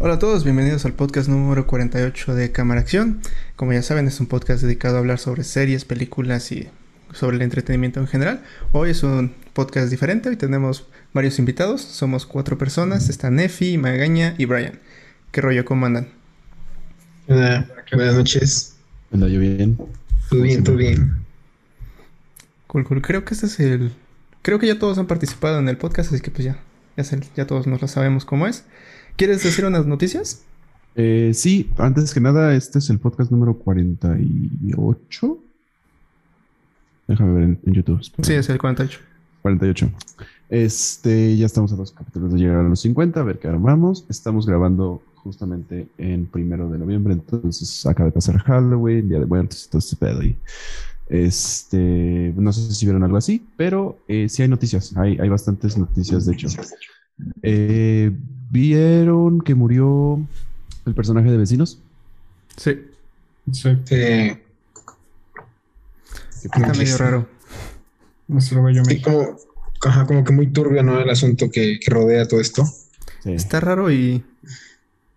Hola a todos, bienvenidos al podcast número 48 de Cámara Acción. Como ya saben, es un podcast dedicado a hablar sobre series, películas y sobre el entretenimiento en general. Hoy es un podcast diferente, hoy tenemos varios invitados, somos cuatro personas, está Nefi, Magaña y Brian. ¿Qué rollo? ¿Cómo andan? buenas noches. ¿Anda yo bien? Todo bien, todo bien. Cool, cool. Creo que este es el... Creo que ya todos han participado en el podcast, así que pues ya, ya, sé- ya todos nos lo sabemos cómo es. ¿Quieres decir unas noticias? Eh, sí, antes que nada, este es el podcast número 48. Déjame ver en, en YouTube. espera. Sí, es el 48. 48. Este, ya estamos a dos capítulos de llegar a los 50, a ver qué armamos. Estamos grabando justamente en primero de noviembre, entonces acaba de pasar Halloween, Día de Muertos y todo este pedo. Y, este, no sé si vieron algo así, pero eh, sí hay noticias, hay, hay bastantes noticias, de hecho. Eh, ¿Vieron que murió el personaje de Vecinos? Sí, Sí, Eh, Que está Sí, medio sí. raro. nuestro bello sí, como, ajá, como que muy turbio, ¿no? El asunto que, que rodea todo esto. sí. Está raro y,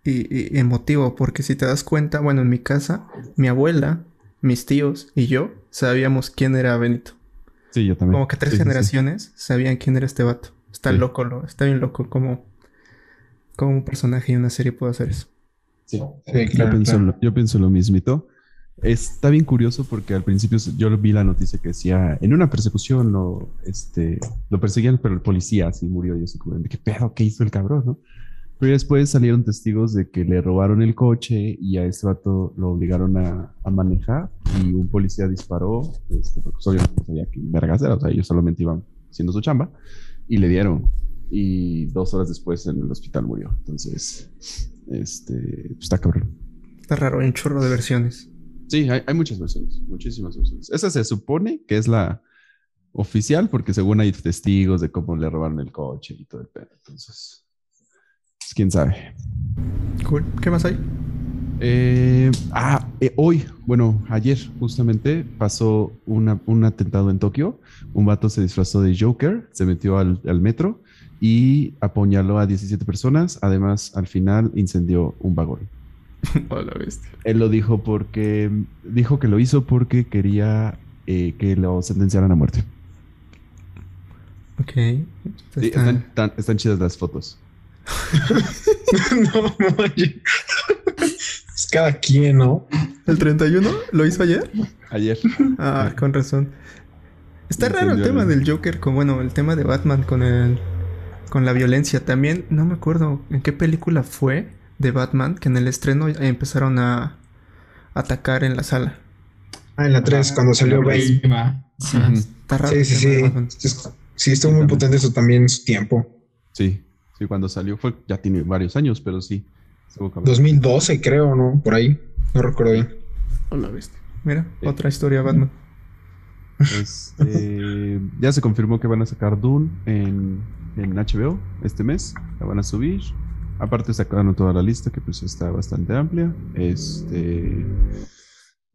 y- y emotivo, porque si te das cuenta, bueno, en mi casa, mi abuela, mis tíos y yo sabíamos quién era Benito. Sí, yo también. Como que tres Sí, sí, sí. generaciones sabían quién era este vato. Está Sí. loco, lo, está bien loco como, como un personaje y una serie puede hacer eso. Sí, Sí. yo, claro. pienso, claro. Lo, yo pienso lo mismito. Está bien curioso porque al principio yo vi la noticia que decía en una persecución lo, este, lo perseguían, pero el policía así murió. Y yo así como, ¿de qué pedo? ¿Qué hizo el cabrón? ¿no? Pero después salieron testigos de que le robaron el coche y a este vato lo obligaron a, a manejar y un policía disparó, este, porque pues, obviamente no sabía que vergas era, o sea, ellos solamente iban haciendo su chamba y le dieron. Y dos horas después en el hospital murió. Entonces, este, pues, está cabrón. Está raro, hay un chorro de versiones. Sí, hay, hay muchas versiones, muchísimas versiones. Esa se supone que es la oficial porque según hay testigos de cómo le robaron el coche y todo el pedo. Entonces, pues, quién sabe. Cool. ¿Qué más hay? Eh, ah, eh, hoy, bueno, ayer justamente pasó una- un atentado en Tokio. Un vato se disfrazó de Joker, se metió al, al metro y apuñaló a 17 personas. Además, al final incendió un vagón. Hola, bestia. Él lo dijo porque dijo que lo hizo porque quería eh, que lo sentenciaran a muerte. Ok. Sí, están, chidas las fotos. no, no, oye. Cada quien, ¿no? ¿El 31? ¿Lo hizo ayer? Ayer. Ah, con razón. Está raro el tema el- del Joker con, bueno, el tema de Batman con el con la violencia. También no me acuerdo en qué película fue de Batman que en el estreno empezaron a atacar en la sala. Ah, en la 3, cuando salió Bane. Sí, está raro. Sí, sí, sí. Sí, estuvo muy potente eso también en su tiempo. Sí, sí, cuando salió fue, ya tiene varios años, pero sí. Estuvo cabrón. 2012, creo, ¿no? Por ahí. No recuerdo bien. Hola, bestia. Mira, Sí. otra historia Batman. Este, ya se confirmó que van a sacar Dune en, en HBO este mes. La van a subir. Aparte sacaron toda la lista que pues está bastante amplia. Este...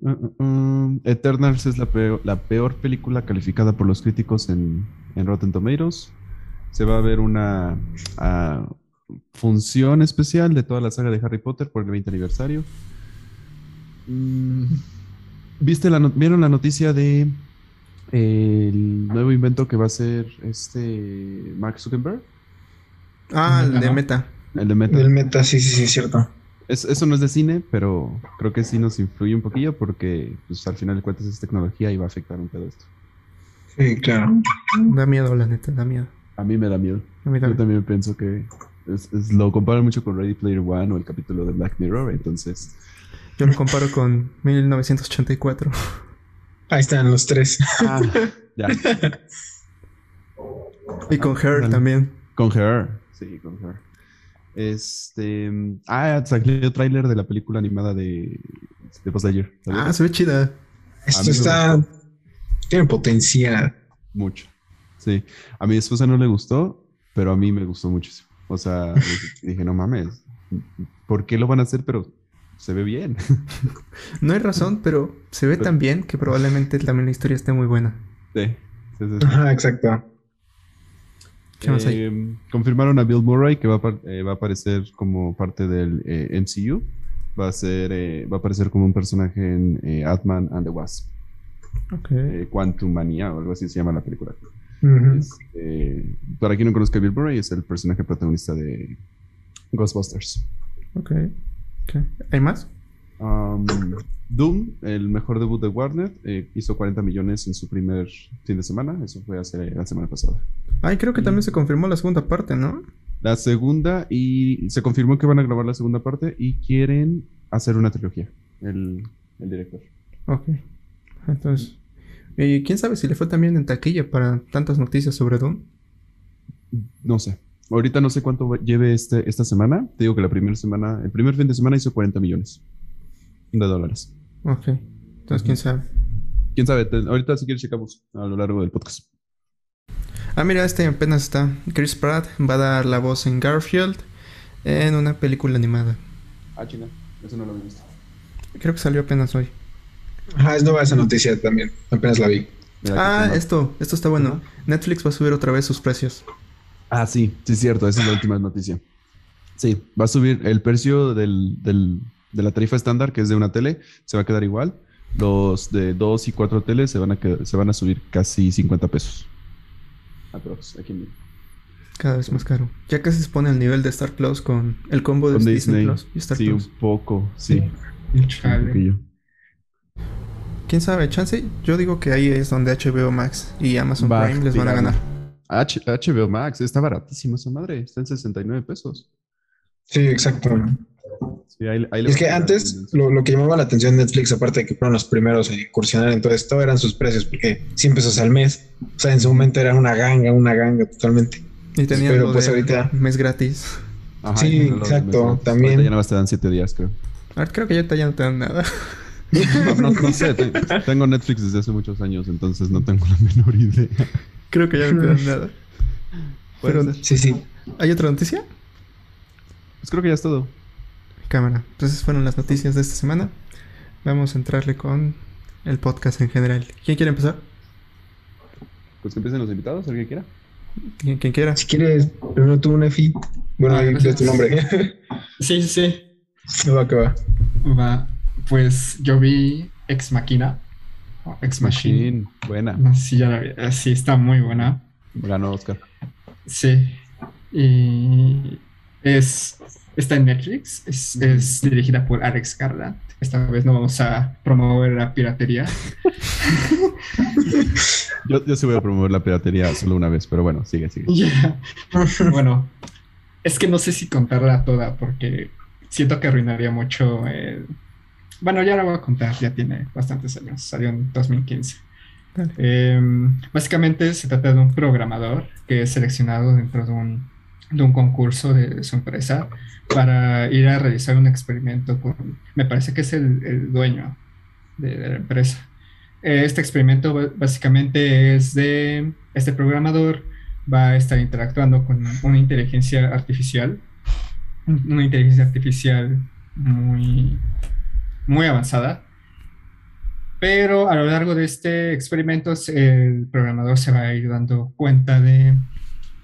uh, uh, uh, Eternals es la peor, la peor película calificada por los críticos en, en Rotten Tomatoes. Se va a ver una función especial de toda la saga de Harry Potter por el 20 aniversario. Mm, ¿Viste la no- ¿Vieron la noticia de el nuevo invento que va a ser este Mark Zuckerberg? Ah, el de. Meta. El de Meta. Del meta, sí, sí, sí, cierto. Es- eso no es de cine, pero creo que sí nos influye un poquillo porque pues, al final de cuentas es tecnología y va a afectar un pedo esto. Sí, claro. Da miedo, la neta, da miedo. A mí me da miedo. A mí Yo también pienso que es- es- lo comparan mucho con Ready Player One o el capítulo de Black Mirror, entonces Yo lo comparo con 1984. Ahí están los tres. ah, ya. Y con Her también. Con Her. Sí, con Her. Este. Ah, salió tráiler de la película animada de, de Lightyear. ¿Salió? Ah, se ve chida. A Esto está. Tiene potencial. Mucho. Sí. A mi esposa no le gustó, pero a mí me gustó muchísimo. O sea, dije, no mames. ¿Por qué lo van a hacer? Pero se ve bien. No hay razón, pero se ve tan bien que probablemente también la historia esté muy buena. Sí. sí, sí, sí. Ajá, exacto. ¿Qué más hay? Eh, confirmaron a Bill Murray que va a, eh, va a aparecer como parte del eh, MCU. Va a ser, eh, va a aparecer como un personaje en eh, Ant-Man and the Wasp. Ok. Eh, Quantum Manía o algo así se llama la película. Este, para quien no conozca a Bill Murray, es el personaje protagonista de Ghostbusters. Ok. ok. ¿Hay más? Um, Doom, el mejor debut de Warner, eh, hizo 40 millones en su primer fin de semana. Eso fue hace la semana pasada. Ay, creo que también se confirmó la segunda parte, ¿no? La segunda, y se confirmó que van a grabar la segunda parte y quieren hacer una trilogía. El, el director. Ok. Entonces. ¿Y quién sabe si le fue también en taquilla para tantas noticias sobre Doom? No sé. Ahorita no sé cuánto lleve este, esta semana. Te digo que la primera semana, el primer fin de semana hizo 40 millones de dólares. Ok. Entonces, quién sabe. Quién sabe, Te- ahorita si quieres checamos a lo largo del podcast. Ah, mira, este apenas está. Chris Pratt va a dar la voz en Garfield en una película animada. Ah, China, eso no lo había visto. Creo que salió apenas hoy. Ajá, es nueva esa noticia también. Apenas la vi. Ah, esto, esto está bueno. Netflix va a subir otra vez sus precios. Ah, sí, sí es cierto, esa es la última noticia. Sí, va a subir el precio del, del- de la tarifa estándar, que es de una tele, se va a quedar igual. Los de dos y cuatro teles se van a, quedar- se van a subir casi 50 pesos. Aprox, aquí en- Cada vez más caro. Ya casi se pone al nivel de Star Plus con el combo de con Disney, Disney. Plus y Star Sí, Plus. un poco, sí. Chale. Un. ¿Quién sabe? Chance, yo digo que ahí es donde HBO Max y Amazon Va a Prime les van a ganar. H- HBO Max, está baratísimo esa madre, está en 69 pesos. Sí, exacto. Sí, ahí- ahí le Es que a antes lo, lo que llamaba la atención de Netflix, aparte de que fueron los primeros en incursionar en todo esto, eran sus precios, porque 100 pesos al mes. O sea, en su momento era una ganga, una ganga totalmente. Y tenían Pero lo pues de ahorita- mes gratis. Ajá, Sí, no exacto, no- también. ahorita Ya nada más te dan 7 días, creo. Ahora creo que ya, ya no te dan nada. No, no- no sé, te- tengo Netflix desde hace muchos años, entonces no tengo la menor idea. creo que ya no te dan nada. Pero-. Sí, sí. ¿Hay otra noticia? Pues creo que ya es todo. Cámara. Entonces fueron las noticias de esta semana. Vamos a entrarle con el podcast en general. ¿Quién quiere empezar? Pues que empiecen los invitados, alguien quiera. Quien, quien quiera. Si quieres, primero tú, Nefi. Bueno, Ah, gracias. es tu nombre. Sí, sí, sí. No va que va. Va. Pues yo vi Ex Machina. Ex Machine. Machine, buena. Ya la vi. Ah, Sí, está muy buena. Ganó Oscar. Sí. Y es, está en Netflix. Es, es dirigida por Alex Garland. Esta vez no vamos a promover la piratería. Yo, yo sí voy a promover la piratería solo una vez, pero bueno, sigue, sigue. Ya. Bueno, es que no sé si contarla toda porque siento que arruinaría mucho. el- Bueno, ya la voy a contar, ya tiene bastantes años, salió en 2015. Dale. Em, básicamente se trata de un programador que es seleccionado dentro de un, de un concurso de su empresa para ir a realizar un experimento con, me parece que es el, el dueño de, de la empresa. Eh, Este experimento básicamente es de este programador va a estar interactuando con una inteligencia artificial, un- una inteligencia artificial muy, muy avanzada. Pero a lo largo de este experimento, el programador se va a ir dando cuenta de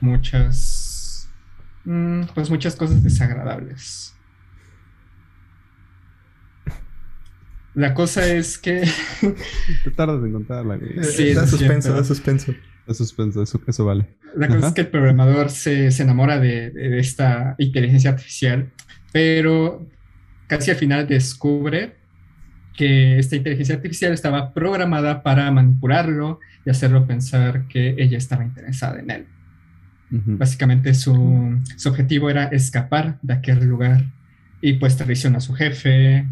muchas, mm, pues muchas cosas desagradables. La cosa es que Te tardas en contarla. Sí, da es suspenso, da suspenso. Es suspenso, eso, eso vale. La cosa Ajá. es que el programador se, se enamora de, de esta inteligencia artificial, pero casi al final descubre que esta inteligencia artificial estaba programada para manipularlo y hacerlo pensar que ella estaba interesada en él. Ujú. Básicamente su, su objetivo era escapar de aquel lugar y pues traiciona a su jefe.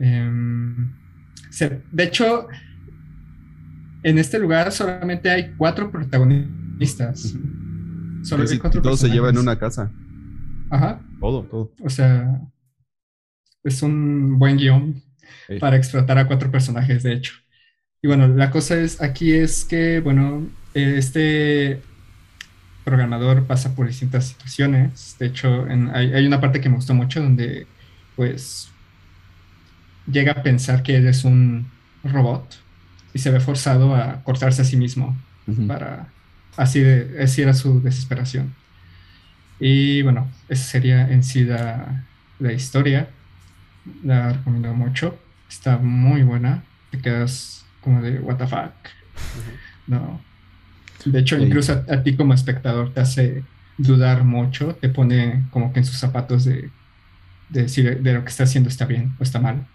em, se- de hecho, en este lugar solamente hay cuatro protagonistas. Solo Casi hay cuatro todo se lleva en personajes. una casa. Ajá. Todo, todo. O sea, es un buen guion Sí. para explotar a cuatro personajes, de hecho. Y bueno, la cosa es aquí es que, bueno, eh, este programador pasa por distintas situaciones. De hecho, en- hay, hay una parte que me gustó mucho donde, pues, llega a pensar que él es un robot y se ve forzado a cortarse a sí mismo para, así, de, así era su desesperación. Y bueno, esa sería en sí la, la historia. La recomiendo mucho. Está muy buena. Te quedas como de, what the fuck. No. De hecho, Sí. incluso a, a ti como espectador te hace dudar mucho. Te pone como que en sus zapatos de, de decir de lo que está haciendo está bien o está mal.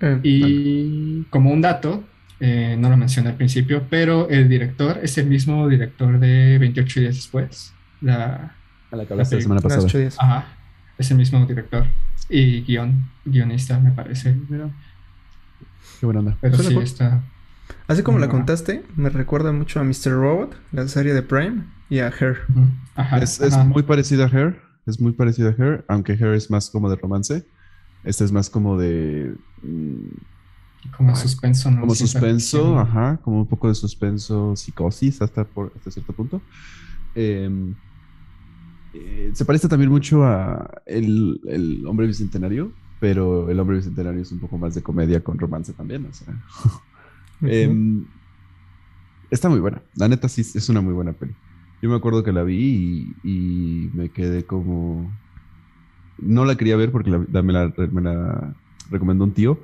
Eh, Y como un dato, eh, no lo mencioné al principio, pero el director es el mismo director de 28 días después. La, A la que hablaste la semana pasada. ocho días. ajá, es el mismo director y guion, guionista, me parece. Mira. Qué buena onda. Pero sí está. Así como la Ajá. contaste, me recuerda mucho a Mr. Robot, la serie de Prime, y a Her. Ajá, Es, es ajá. muy parecido a Hair. Es muy parecido a Hair, aunque Hair es más como de romance. Este es más como de. mm, como suspenso, ¿no? como suspenso, ajá, como un poco de suspenso, psicosis hasta, por, hasta cierto punto. Eh, eh, se parece también mucho a el, el Hombre Bicentenario, pero el Hombre Bicentenario es un poco más de comedia con romance también, o sea. Em, está muy buena, la neta sí es una muy buena peli. Yo me acuerdo que la vi y, y me quedé como... No la quería ver porque la- la- me, la, me la recomendó un tío.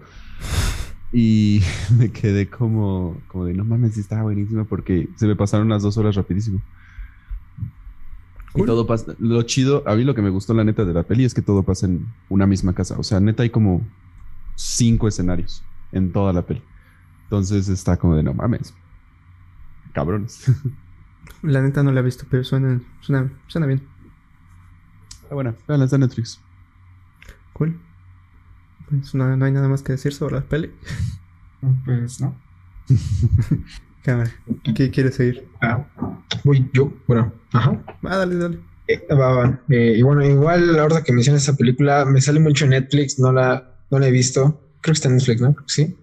Y me quedé como, como de, no mames, sí estaba buenísima porque se me pasaron las dos horas rapidísimo. Y todo pasa, lo chido, a mí lo que me gustó la neta de la peli es que todo pasa en una misma casa. O sea, neta hay como cinco escenarios en toda la peli. Entonces está como de, no mames. Cabrones. La neta no la he visto, pero suena, suena, suena bien. Está buena, véanla, está Netflix. Cool. Pues no, no hay nada más que decir sobre la peli. Pues no. Cámara. ¿Qué quieres seguir? Ah, voy yo, bueno, ajá. Ah, dale, dale. Eh, va, va. Eh, y bueno, igual ahora que mencionas esa película, me sale mucho en Netflix, no la, no la he visto. Creo que está en Netflix, ¿no? Sí.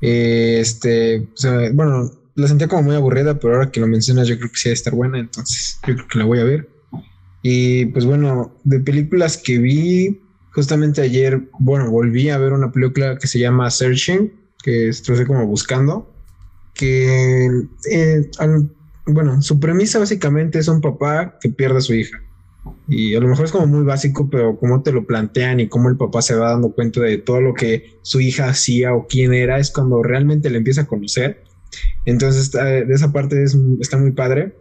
Eh, este, o sea, bueno, la sentía como muy aburrida, pero ahora que lo mencionas, yo creo que sí debe estar buena, entonces yo creo que la voy a ver. Y pues bueno, de películas que vi, justamente ayer, bueno, volví a ver una película que se llama Searching, que estoy como buscando, que eh, al- bueno, su premisa básicamente es un papá que pierde a su hija. Y a lo mejor es como muy básico, pero cómo te lo plantean y cómo el papá se va dando cuenta de todo lo que su hija hacía o quién era, es cuando realmente le empieza a conocer. Entonces, está- de esa parte es- está muy padre.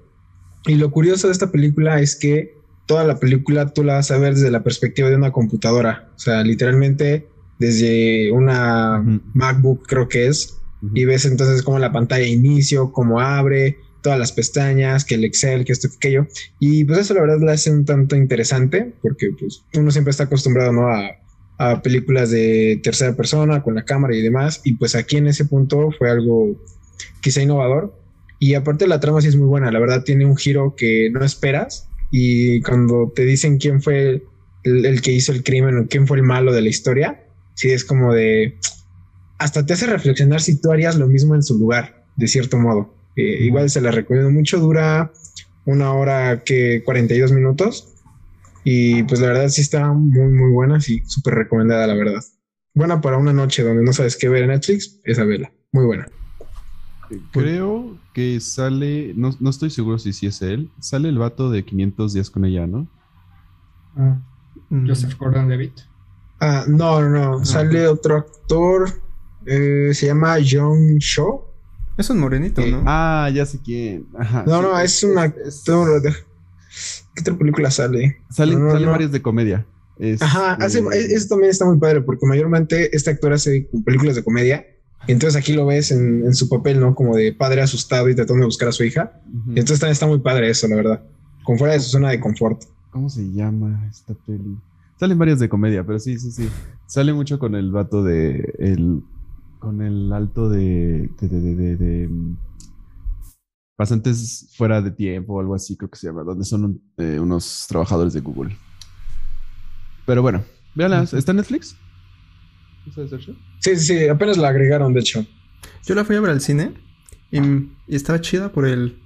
Y lo curioso de esta película es que toda la película tú la vas a ver desde la perspectiva de una computadora. O sea, literalmente desde una. MacBook creo que es, y ves entonces como la pantalla de inicio, cómo abre, todas las pestañas, que el Excel, que esto, que aquello. Y pues eso la verdad la hace un tanto interesante, porque pues uno siempre está acostumbrado ¿no? a, a películas de tercera persona con la cámara y demás. Y pues aquí en ese punto fue algo quizá innovador. Y aparte la trama sí es muy buena, la verdad tiene un giro que no esperas. Y cuando te dicen quién fue el, el que hizo el crimen o quién fue el malo de la historia, sí es como de hasta te hace reflexionar si tú harías lo mismo en su lugar, de cierto modo. Eh, igual se la recomiendo mucho, dura una hora que 42 minutos. Y pues la verdad sí está muy, muy buena, sí, súper recomendada, la verdad. Buena para una noche donde no sabes qué ver en Netflix, esa vela. Muy buena. Creo que sale, no, no estoy seguro si sí es él, sale el vato de 500 días con ella, ¿no? Ah, Mm, Joseph Gordon Levitt. Ah, no, no, no. Sale otro actor, eh, se llama John Shaw. Es un morenito, Eh, ¿no? Ah, ya sé quién. Ajá, No, sí, no, es un actor. de- ¿Qué otra película sale? Salen, No, no, salen no. varias de comedia. Ajá, hace, eso también está muy padre porque mayormente este actor hace películas de comedia. Y entonces aquí lo ves en, en su papel, ¿no? Como de padre asustado y tratando de buscar a su hija. Y entonces también está muy padre eso, la verdad. Con fuera de su zona de confort. ¿Cómo se llama esta peli? Salen varias de comedia, pero sí, sí, sí. Sale mucho con el vato de. El, con el alto de. de, de, de, de- de, mm, pasantes fuera de tiempo o algo así, creo que se llama, donde son un- eh, unos trabajadores de Google. Pero bueno, véanla, ¿está en Netflix? Sí, sí, sí, apenas la agregaron, de hecho. Yo la fui a ver al cine y, y estaba chida por el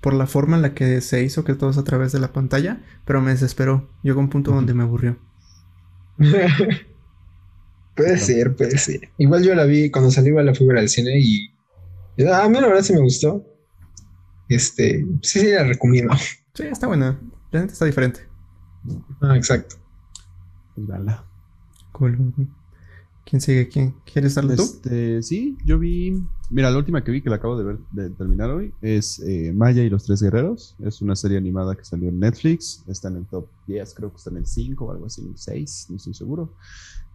por la forma en la que se hizo que todo es a través de la pantalla, pero me desesperó. Llegó un punto donde me aburrió. puede ser, puede ser. Igual yo la vi cuando salió, la fui a ver al cine y A mí la verdad sí me gustó. Este, sí, sí la recomiendo. Sí, está buena. La gente está diferente. Ah, exacto. Pues dala. Cool. ¿Quién sigue? ¿Quién? ¿Quieres darle tú? Este, sí, yo vi. Mira, la última que vi, que la acabo de ver, de terminar hoy, es eh, Maya y los Tres Guerreros. Es una serie animada que salió en Netflix. Está en el top 10, creo que está en el 5 o algo así, 6, no estoy seguro.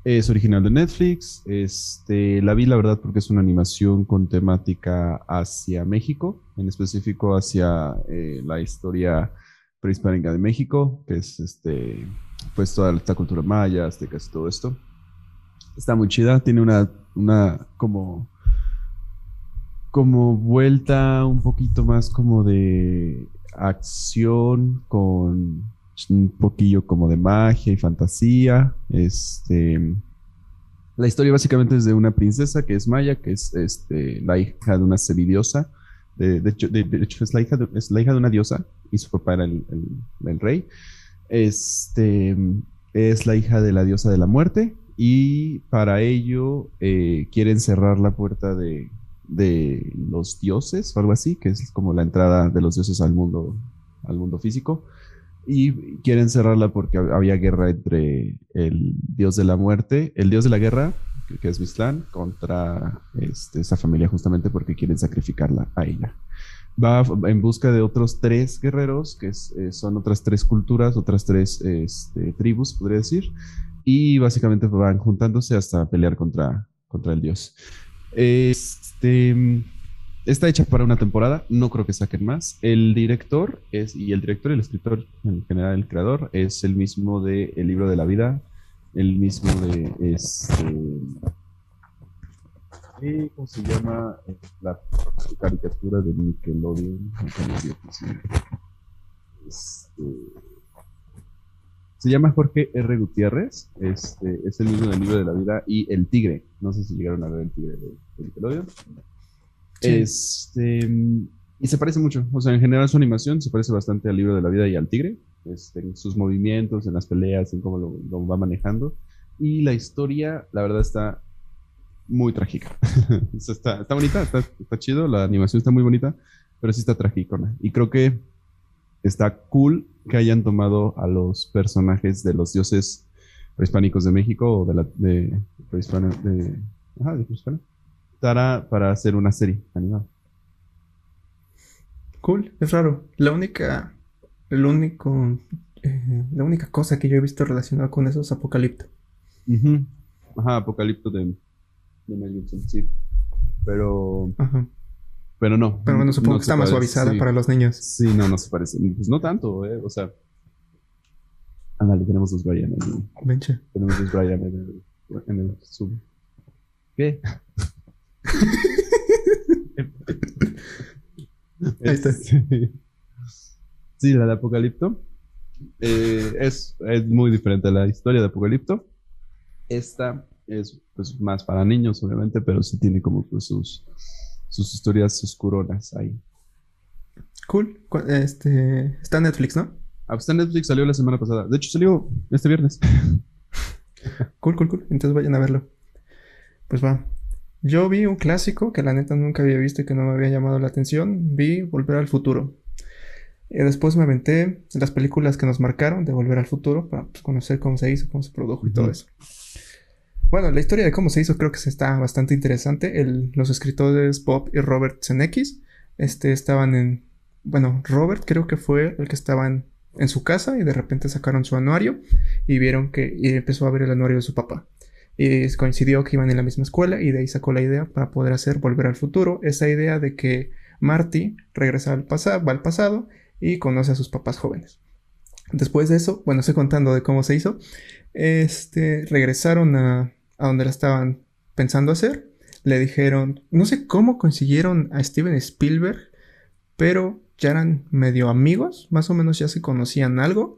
Es original de Netflix. Este, la vi, la verdad, porque es una animación con temática hacia México, en específico hacia eh, la historia prehispánica de México, que es este, pues toda esta cultura maya, aztecas y todo esto. Está muy chida, tiene una, una como, como vuelta un poquito más como de acción con un poquillo como de magia y fantasía. Este, la historia básicamente es de una princesa que es Maya, que es este, la hija de una semidiosa. De, de, hecho, es, la hija de, es la hija de una diosa y su papá era el, el, el rey. Este, es la hija de la diosa de la muerte y para ello eh, quieren cerrar la puerta de, de, los dioses o algo así, que es como la entrada de los dioses al mundo, al mundo físico. Y quieren cerrarla porque había guerra entre el dios de la muerte, el dios de la guerra, que es Mistlan, contra este, esa familia justamente porque quieren sacrificarla a ella. Va en busca de otros tres guerreros, que eh, son otras tres culturas, otras tres este, tribus, podría decir, y básicamente van juntándose hasta pelear contra, contra el dios. Este, está hecha para una temporada, no creo que saquen más. El director es, y el director el escritor, en general el creador, es el mismo de El libro de la vida, el mismo de este. ¿Cómo se llama? La caricatura de Nickelodeon. Este, se llama Jorge R. Gutiérrez, este, es el mismo del libro de la vida y El Tigre. No sé si llegaron a ver El Tigre de, de Nickelodeon. Este, y se parece mucho, o sea, en general su animación se parece bastante al libro de la vida y al Tigre, este, en sus movimientos, en las peleas, en cómo lo, lo va manejando. Y la historia, la verdad, está muy trágica. está, está, bonita, está, está chido, la animación está muy bonita, pero sí está trágicona. Y creo que está cool que hayan tomado a los personajes de los dioses prehispánicos de México o de la de prehispana para, hacer una serie animada. Cool, es raro. La única, el único, eh, la única cosa que yo he visto relacionada con eso es Apocalipto. Uh -huh. Ajá, Apocalipto de, de Mel Gibson, sí. Pero, Ajá. pero no. Pero bueno, supongo no que está más suavizada sí. para los niños. Sí, no, no se parece. Pues no tanto, ¿eh? O sea. Ándale, tenemos dos Brian en el, Venche. Tenemos dos Brian en el, en el Zoom. ¿Qué? Ahí está. Sí, la de Apocalipto. Eh, es, es muy diferente a la historia de Apocalipto. Esta es pues, más para niños, obviamente, pero sí tiene como pues, sus, sus historias oscuronas ahí. Cool. Este, está en Netflix, ¿no? Ah, pues, está en Netflix, salió la semana pasada. De hecho, salió este viernes. Cool, cool, cool. Entonces vayan a verlo. Pues va. Yo vi un clásico que la neta nunca había visto y que no me había llamado la atención. Vi Volver al Futuro. Y después me aventé las películas que nos marcaron de Volver al Futuro para pues, conocer cómo se hizo, cómo se produjo y todo eso. Bueno, la historia de cómo se hizo creo que está bastante interesante. El- los escritores Bob y Robert Zemeckis este, estaban en... Bueno, Robert creo que fue el que estaba en, en su casa y de repente sacaron su anuario y vieron que... Y empezó a ver el anuario de su papá. Y coincidió que iban en la misma escuela y de ahí sacó la idea para poder hacer Volver al Futuro. Esa idea de que Marty regresa al pasado, va al pasado y conoce a sus papás jóvenes. Después de eso, bueno, estoy contando de cómo se hizo. Este, regresaron a, a donde la estaban pensando hacer. Le dijeron, no sé cómo consiguieron a Steven Spielberg, pero ya eran medio amigos, más o menos ya se conocían algo.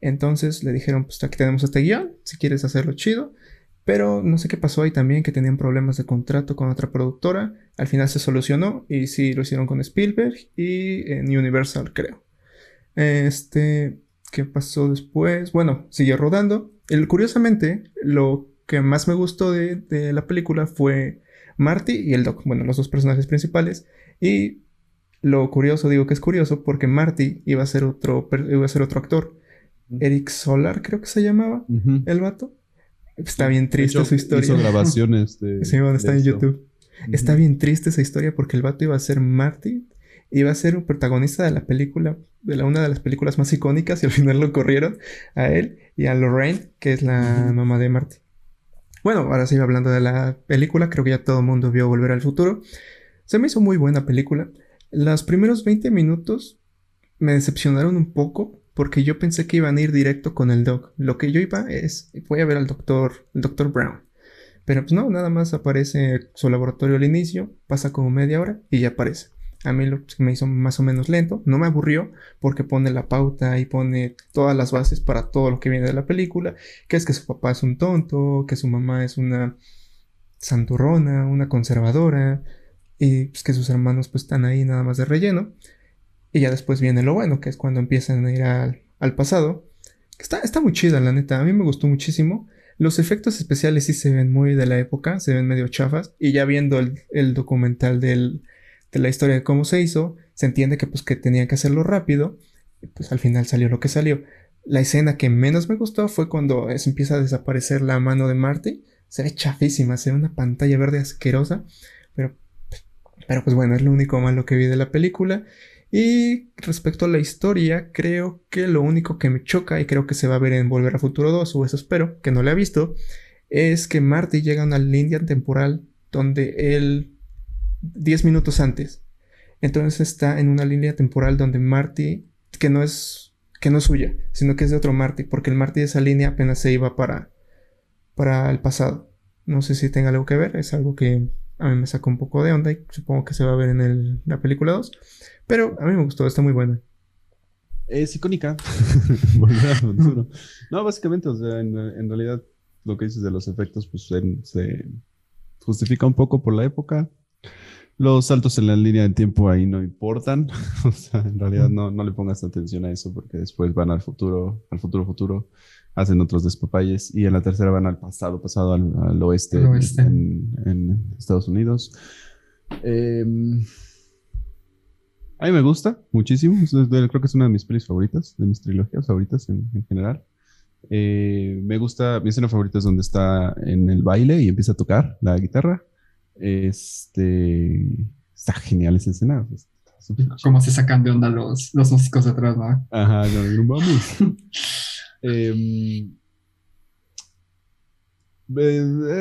Entonces le dijeron, pues aquí tenemos este guion, si quieres hacerlo chido. Pero no sé qué pasó ahí también, que tenían problemas de contrato con otra productora. Al final se solucionó y sí lo hicieron con Spielberg y en Universal, creo. Este, ¿qué pasó después? Bueno, siguió rodando. El, curiosamente, lo que más me gustó de, de la película fue Marty y el Doc, bueno, los dos personajes principales. Y lo curioso, digo que es curioso, porque Marty iba a ser otro, iba a ser otro actor. Eric Solar, creo que se llamaba, el vato. Está bien triste su historia. Hizo grabaciones de. sí, bueno, está en YouTube. Está bien triste esa historia porque el vato iba a ser Marty, iba a ser un protagonista de la película, de la, una de las películas más icónicas, y al final lo corrieron a él y a Lorraine, que es la mamá de Marty. Bueno, ahora sí hablando de la película, creo que ya todo el mundo vio Volver al Futuro. Se me hizo muy buena película. Los primeros 20 minutos me decepcionaron un poco porque yo pensé que iban a ir directo con el Doc. Lo que yo iba es, voy a ver al doctor, el doctor Brown. Pero pues no, nada más aparece su laboratorio al inicio, pasa como media hora y ya aparece. A mí lo me hizo más o menos lento, no me aburrió porque pone la pauta y pone todas las bases para todo lo que viene de la película, que es que su papá es un tonto, que su mamá es una santurrona, una conservadora y pues, que sus hermanos pues están ahí nada más de relleno. Y ya después viene lo bueno, que es cuando empiezan a ir al, al pasado. Está, está muy chida, la neta. A mí me gustó muchísimo. Los efectos especiales sí se ven muy de la época, se ven medio chafas. Y ya viendo el, documental de la historia de cómo se hizo, se entiende que pues que tenían que hacerlo rápido. Y pues al final salió lo que salió. La escena que menos me gustó fue cuando se empieza a desaparecer la mano de Marty. Se ve chafísima, se ve una pantalla verde asquerosa. Pero, pero pues bueno, es lo único malo que vi de la película. Y respecto a la historia, creo que lo único que me choca, y creo que se va a ver en Volver a Futuro 2, o eso espero, que no le ha visto, es que Marty llega a una línea temporal donde él, 10 minutos antes, entonces está en una línea temporal donde Marty, que no es, que no es suya, sino que es de otro Marty, porque el Marty de esa línea apenas se iba para, para el pasado. No sé si tenga algo que ver, es algo que a mí me sacó un poco de onda y supongo que se va a ver en la película 2. Pero a mí me gustó, está muy buena. Es icónica. No, básicamente, o sea, en, realidad lo que dices de los efectos, pues se justifica un poco por la época. Los saltos en la línea del tiempo ahí no importan. o sea, en realidad no, no le pongas atención a eso porque después van al futuro, al futuro futuro, hacen otros despapalles y en la tercera van al pasado, pasado al, oeste, En, en, Estados Unidos. Eh, a mí me gusta muchísimo. Creo que es una de mis pelis favoritas, de mis trilogías favoritas en, general. Eh, me gusta, mi escena favorita es donde está en el baile y empieza a tocar la guitarra. Este, está genial esa escena. Como se sacan de onda los, los músicos atrás, ¿no? Ajá, no, vamos. eh,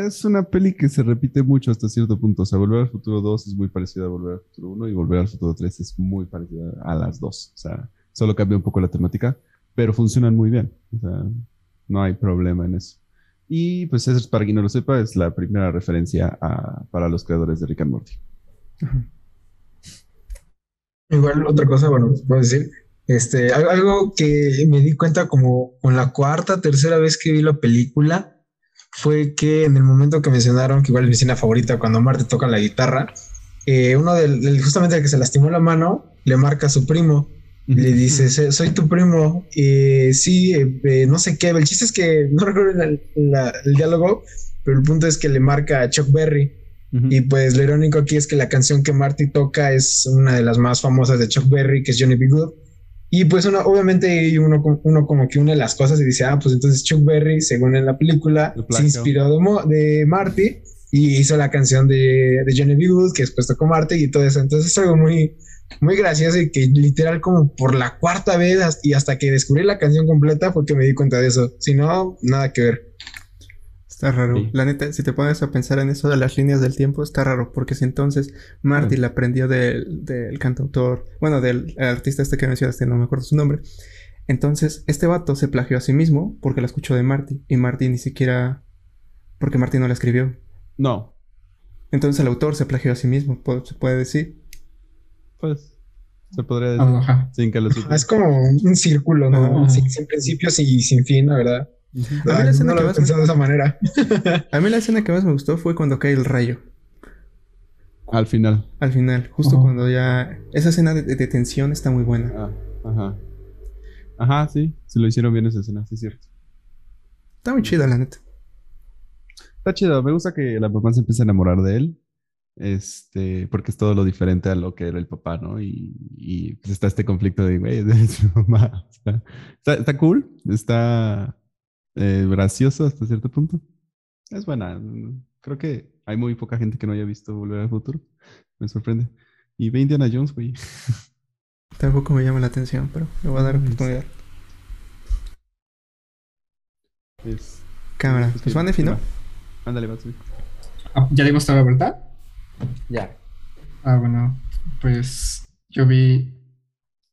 es una peli que se repite mucho hasta cierto punto. O sea, Volver al Futuro 2 es muy parecida a Volver al Futuro 1 y Volver al Futuro 3 es muy parecida a las dos. O sea, solo cambia un poco la temática, pero funcionan muy bien. O sea, no hay problema en eso. Y pues eso, para quien no lo sepa, es la primera referencia para los creadores de Rick and Morty. Igual otra cosa, bueno, puedo decir, este, algo que me di cuenta como con la cuarta, tercera vez que vi la película, fue que en el momento que mencionaron que igual es mi escena favorita cuando Marte toca la guitarra, eh, uno del, justamente el que se lastimó la mano le marca a su primo. Y le dice soy tu primo y sí eh, no sé qué el chiste es que no recuerdo el, diálogo pero el punto es que le marca a Chuck Berry. Y pues lo irónico aquí es que la canción que Marty toca es una de las más famosas de Chuck Berry que es Johnny B. Good y pues uno, obviamente uno, uno como que une las cosas y dice, ah, pues entonces Chuck Berry, según en la película, se inspiró de, de, Marty y hizo la canción de, de Johnny B. Good, que después tocó Marty y todo eso. Entonces es algo muy, muy gracioso y que literal como por la cuarta vez y hasta que descubrí la canción completa fue que me di cuenta de eso. Si no, nada que ver. Está raro. La neta, si te pones a pensar en eso de las líneas del tiempo, está raro. Porque si entonces Marty la aprendió del, cantautor, bueno, del artista este que mencionaste, no me acuerdo su nombre. Entonces, este vato se plagió a sí mismo porque la escuchó de Marty. Y Marty ni siquiera. Porque Marty no la escribió. No. Entonces el autor se plagió a sí mismo, se puede decir. Pues. Se podría decir. Sin que lo Es como un círculo, ¿no? Sin, sin principios y sin fin, la verdad. A mí la escena que más me... de esa manera. a mí la escena que más me gustó fue cuando cae el rayo. Al final. Al final, justo cuando ya. Esa escena de, tensión está muy buena. Ah, ajá. Ajá, sí. Se lo hicieron bien esa escena, sí es cierto. Está muy chida, la neta. Está chido. Me gusta que la mamá se empiece a enamorar de él. Este, porque es todo lo diferente a lo que era el papá, ¿no? Y, y pues está este conflicto de, güey, de su mamá. Está, está, está cool, está eh, gracioso hasta cierto punto. Es buena. Creo que hay muy poca gente que no haya visto Volver al Futuro. Me sorprende. Y ve Indiana Jones, güey. Tampoco me llama la atención, pero le voy a dar Mm, oportunidad. Es, Cámara. es Pues que- Juan ¿no? va. Ándale, va. Ah, ¿Ya dimos toda la verdad? Ya. Ah, bueno, pues yo vi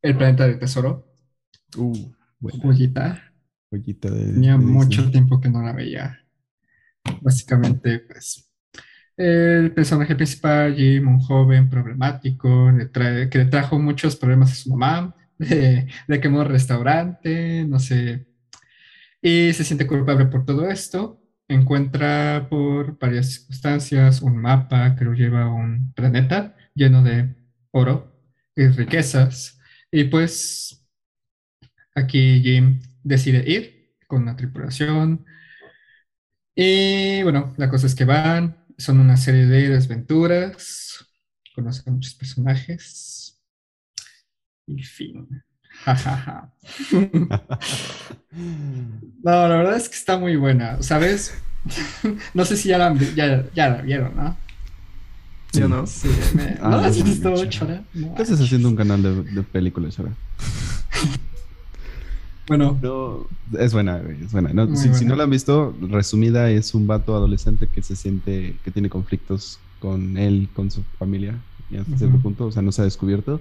El Planeta del Tesoro, Uh, buena. joyita. Joyita de. Tenía de mucho Disney. tiempo que no la veía. Básicamente, pues, el personaje principal, Jim, un joven problemático, le trae- que le trajo muchos problemas a su mamá, de, de quemó un restaurante, no sé, y se siente culpable por todo esto. Encuentra por varias circunstancias un mapa que lo lleva a un planeta lleno de oro y riquezas. Y pues aquí Jim decide ir con una tripulación. Y bueno, la cosa es que van, son una serie de desventuras, conocen a muchos personajes. Y fin. Ja, ja, ja. No, la verdad es que está muy buena, ¿sabes? no sé si ya la, ya, ya la vieron, ¿no? Yo no. Sí, me- Ah, ¿No la has visto. Chora? No ¿Qué haces haciendo un canal de, de películas ahora? Bueno, No, es buena, es buena. No, si, si buena. no la han visto, resumida, es un vato adolescente que se siente que tiene conflictos con él, con su familia, y hasta Ujú. cierto punto, o sea, no se ha descubierto.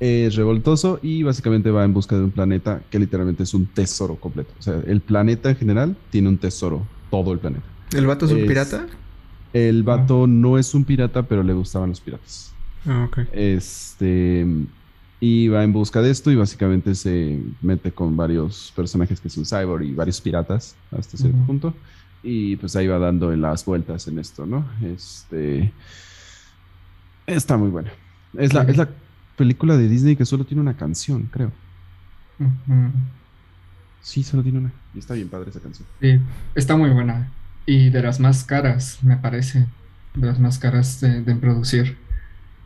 Es revoltoso y básicamente va en busca de un planeta que literalmente es un tesoro completo. O sea, el planeta en general tiene un tesoro, todo el planeta. ¿El vato es un pirata? El vato no es un pirata, pero le gustaban los piratas. Ah, ok. Este. Y va en busca de esto y básicamente se mete con varios personajes que son cyborg y varios piratas hasta cierto punto. Y pues ahí va dando las vueltas en esto, ¿no? Este. Está muy buena. Es la, es la película de Disney que solo tiene una canción, creo. Sí, solo tiene una. Y está bien padre esa canción. Sí, está muy buena. Y de las más caras, me parece. De las más caras de, de producir.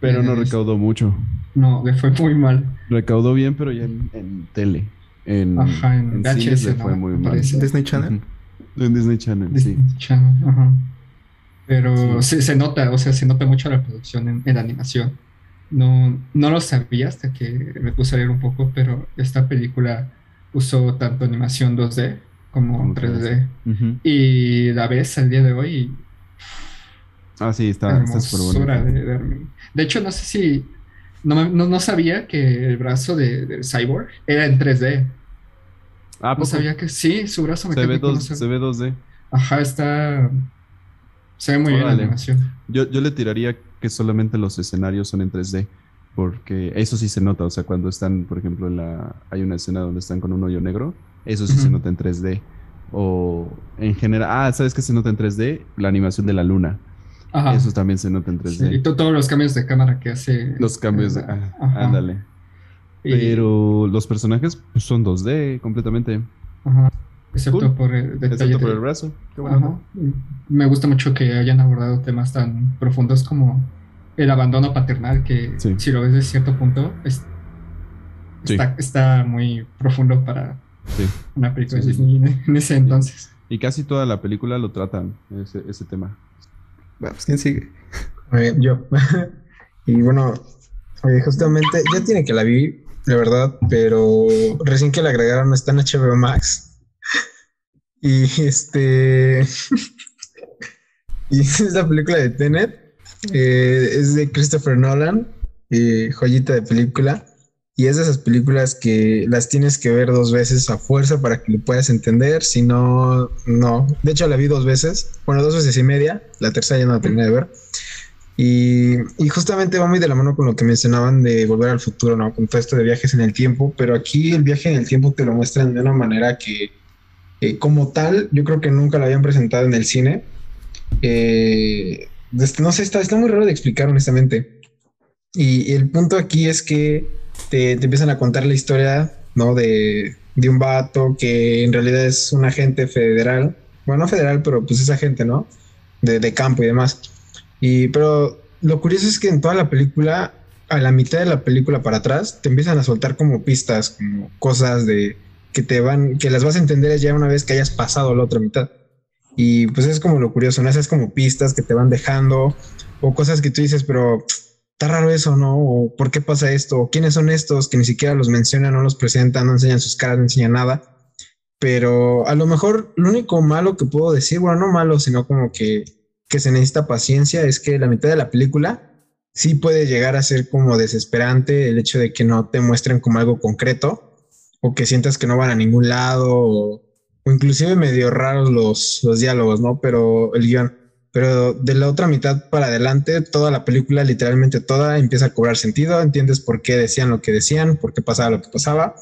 Pero no Es- recaudó mucho. No, le fue muy mal. Recaudó bien, pero ya en, en tele. En, Ajá, en cines VHS, le ¿no? fue muy mal. Disney Channel. En Disney Channel, sí. Disney Channel, ajá. Pero Sí. se, se nota, o sea, se nota mucho la producción en, en la animación. No, no lo sabía hasta que me puse a leer un poco, pero esta película usó tanto animación 2D como Como 3D. Ujú. Y la ves al día de hoy y Ah, sí, está está súper bonito. de verme. De hecho, no sé si. No, no, no sabía que el brazo de, del cyborg era en 3D. Ah, No poco? sabía que sí, su brazo Se ve, no se- se ve 2D. Ajá, está. Se ve muy bien la animación. Yo, yo le tiraría que solamente los escenarios son en 3D. Porque eso sí se nota. O sea, cuando están, por ejemplo, en la. Hay una escena donde están con un hoyo negro. Eso sí se nota en 3D. O en general. Ah, ¿sabes qué se nota en 3D? La animación de la luna. Ajá. Eso también se nota en 3D. Sí, y to- todos los cambios de cámara que hace. Los cambios de. ah, ándale. Y- Pero los personajes pues, son 2D completamente. ajá, Excepto Cool. por el detalle Excepto por el brazo. Qué onda. Me gusta mucho que hayan abordado temas tan profundos como el abandono paternal, que Sí. si lo ves de cierto punto, es- Sí. está, está muy profundo para Sí. una película de Disney en ese entonces. Y casi toda la película lo tratan, ese, ese tema. Pues, ¿quién sigue? Yo. y bueno, justamente, ya tiene que la vi, la verdad, pero recién que la agregaron está en HBO Max. Y este. y es la película de Tenet. eh, es de Christopher Nolan, eh, joyita de película. Y es de esas películas que las tienes que ver dos veces a fuerza para que lo puedas entender. Si no, no. De hecho, la vi dos veces. Bueno, dos veces y media. La tercera ya no la terminé de ver. Y, y justamente va muy de la mano con lo que mencionaban de volver al futuro, ¿no? Con todo esto de viajes en el tiempo. Pero aquí el viaje en el tiempo te lo muestran de una manera que, eh, como tal, yo creo que nunca la habían presentado en el cine. Eh, no sé, está, está muy raro de explicar, honestamente. Y, y el punto aquí es que te, te empiezan a contar la historia, ¿no? De, de un vato que en realidad es un agente federal. Bueno, no federal, pero pues es agente, ¿no? De, de campo y demás. Y, pero lo curioso es que en toda la película, a la mitad de la película para atrás, te empiezan a soltar como pistas, como cosas de que te van, que las vas a entender ya una vez que hayas pasado la otra mitad. Y pues es como lo curioso, ¿no? Esas como pistas que te van dejando o cosas que tú dices, pero está raro eso, ¿no? O por qué pasa esto, o quiénes son estos que ni siquiera los mencionan, no los presentan, no enseñan sus caras, no enseñan nada. Pero a lo mejor lo único malo que puedo decir, bueno, no malo, sino como que, que se necesita paciencia, es que la mitad de la película sí puede llegar a ser como desesperante el hecho de que no te muestren como algo concreto o que sientas que no van a ningún lado o, inclusive medio raros los, los diálogos, ¿no? Pero el guion. Pero de la otra mitad para adelante, toda la película, literalmente toda, empieza a cobrar sentido, entiendes por qué decían lo que decían, por qué pasaba lo que pasaba.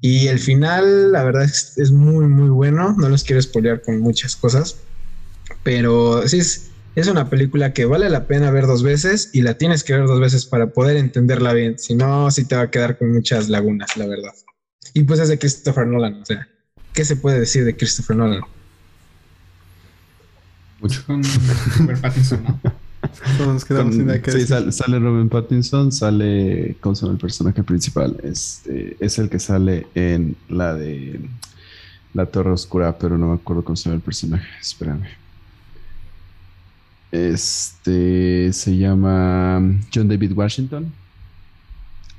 Y el final, la verdad, es, es muy, muy bueno. No los quiero spoilear con muchas cosas, pero sí es, es una película que vale la pena ver dos veces y la tienes que ver dos veces para poder entenderla bien. Si no, sí te va a quedar con muchas lagunas, la verdad. Y pues es de Christopher Nolan. O sea, ¿qué se puede decir de Christopher Nolan? Mucho. Con Robert Pattinson, ¿no? Todos quedamos sin que sí, sale, sale, Robert Pattinson, sale. ¿Cómo se llama el personaje principal? Este, es el que sale en la de La Torre Oscura, pero no me acuerdo cómo se llama el personaje. Espérame. Este se llama John David Washington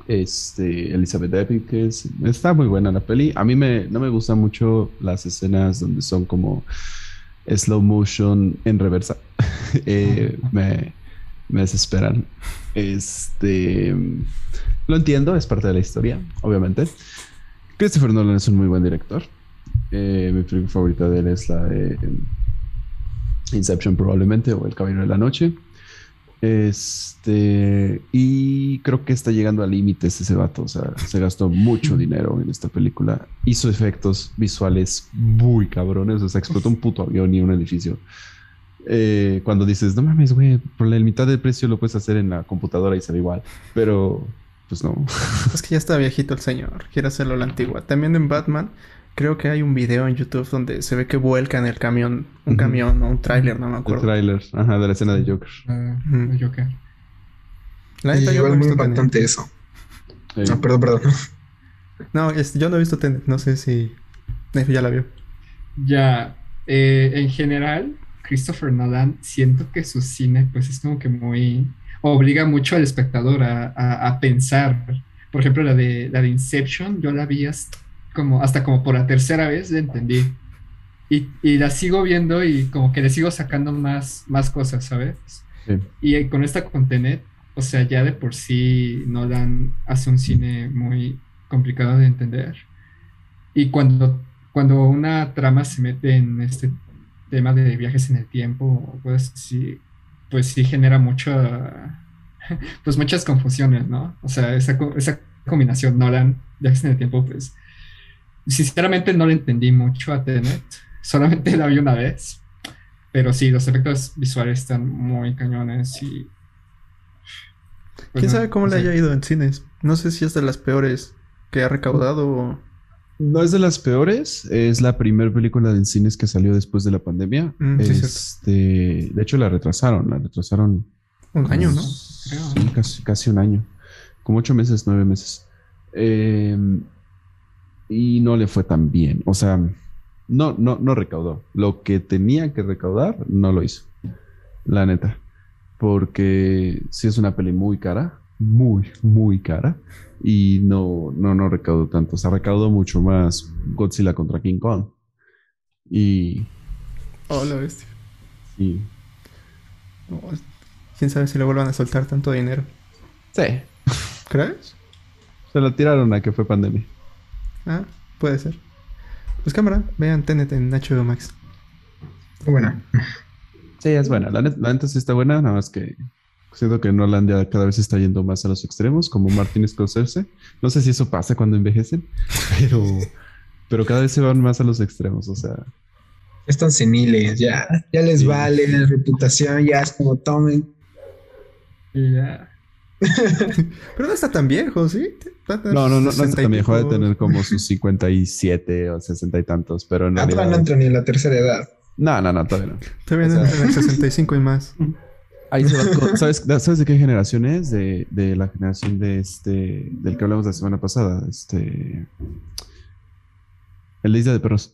este, Elizabeth Epic, que está muy buena la peli. A mí me, no me gustan mucho las escenas donde son como slow motion en reversa. Eh, me, desesperan. Este, lo entiendo, es parte de la historia, obviamente. Christopher Nolan es un muy buen director. Eh, mi película favorita de él es la de Inception probablemente o El Caballero de la Noche. Este, y creo que está llegando a límites ese vato. O sea, se gastó mucho dinero en esta película. Hizo efectos visuales muy cabrones. O sea, explotó un puto avión y un edificio. Eh, cuando dices, no mames, güey, por la mitad del precio lo puedes hacer en la computadora y se ve igual. Pero, pues no. Es que ya está viejito el señor. Quiere hacerlo a la antigua. También en Batman Creo que hay un video en YouTube donde se ve que vuelca en el camión, un camión o un tráiler, no me acuerdo. El tráiler, ajá, de la escena de Joker. Uh, Joker. La neta, igual muy impactante eso. No, perdón, perdón. No, yo no he visto Tenet, no sé si ya la vio. Ya, eh, en general, Christopher Nolan, siento que su cine, pues es como que muy. obliga mucho al espectador a, a pensar. Por ejemplo, la de, la de Inception, yo la vi hasta como hasta como por la tercera vez entendí. Y, y, la sigo viendo y como que le sigo sacando más, más cosas, ¿sabes? Y con esta contenet, o sea, ya de por sí Nolan hace un cine muy complicado de entender. Y cuando, cuando una trama se mete en este tema de viajes en el tiempo, pues sí, pues sí genera mucho, pues muchas confusiones, ¿no? O sea, esa, esa combinación Nolan, viajes en el tiempo, pues Sinceramente no le entendí mucho a Tenet, solamente la vi una vez, pero sí, los efectos visuales están muy cañones y... Pues ¿Quién sabe cómo le haya ido en cines? No sé si es de las peores que ha recaudado o... No es de las peores, es la primera película de cines que salió después de la pandemia. Mm, este, de hecho, la retrasaron, la retrasaron. Un año, ¿no? Sí, casi, casi un año. Como ocho meses, nueve meses. Eh, y no le fue tan bien. O sea, no, no, no recaudó. Lo que tenía que recaudar, no lo hizo. La neta. Porque sí es una peli muy cara, muy, muy cara. Y no, no, no recaudó tanto. O sea, recaudó mucho más Godzilla contra King Kong. Y. Oh, la bestia. Y. Quién sabe si le vuelvan a soltar tanto dinero. Sí. ¿Crees? Se lo tiraron a que fue pandemia. Ah, puede ser. Pues cámara, vean Tenet en HBO Max. Buena. Sí, es buena. La neta, sí está buena, nada más que siento que Nolan ya cada vez está yendo más a los extremos, como Martin Scorsese. No sé si eso pasa cuando envejecen, pero, pero cada vez se van más a los extremos, o sea. Están seniles, ya, ya les vale la reputación, ya es como tomen. Ya. Pero no está tan viejo, ¿sí? No, no, no, no está tan viejo. de tener como sus 57 o 60 y tantos, pero en ah, no entra ni en la tercera edad. No, no, no, todavía no. Todavía no entra en 65 y más. Ahí se va ¿Sabes, ¿Sabes de qué generación es? De, de la generación de este. Del que hablamos la semana pasada. Este. El de Isla de Perros.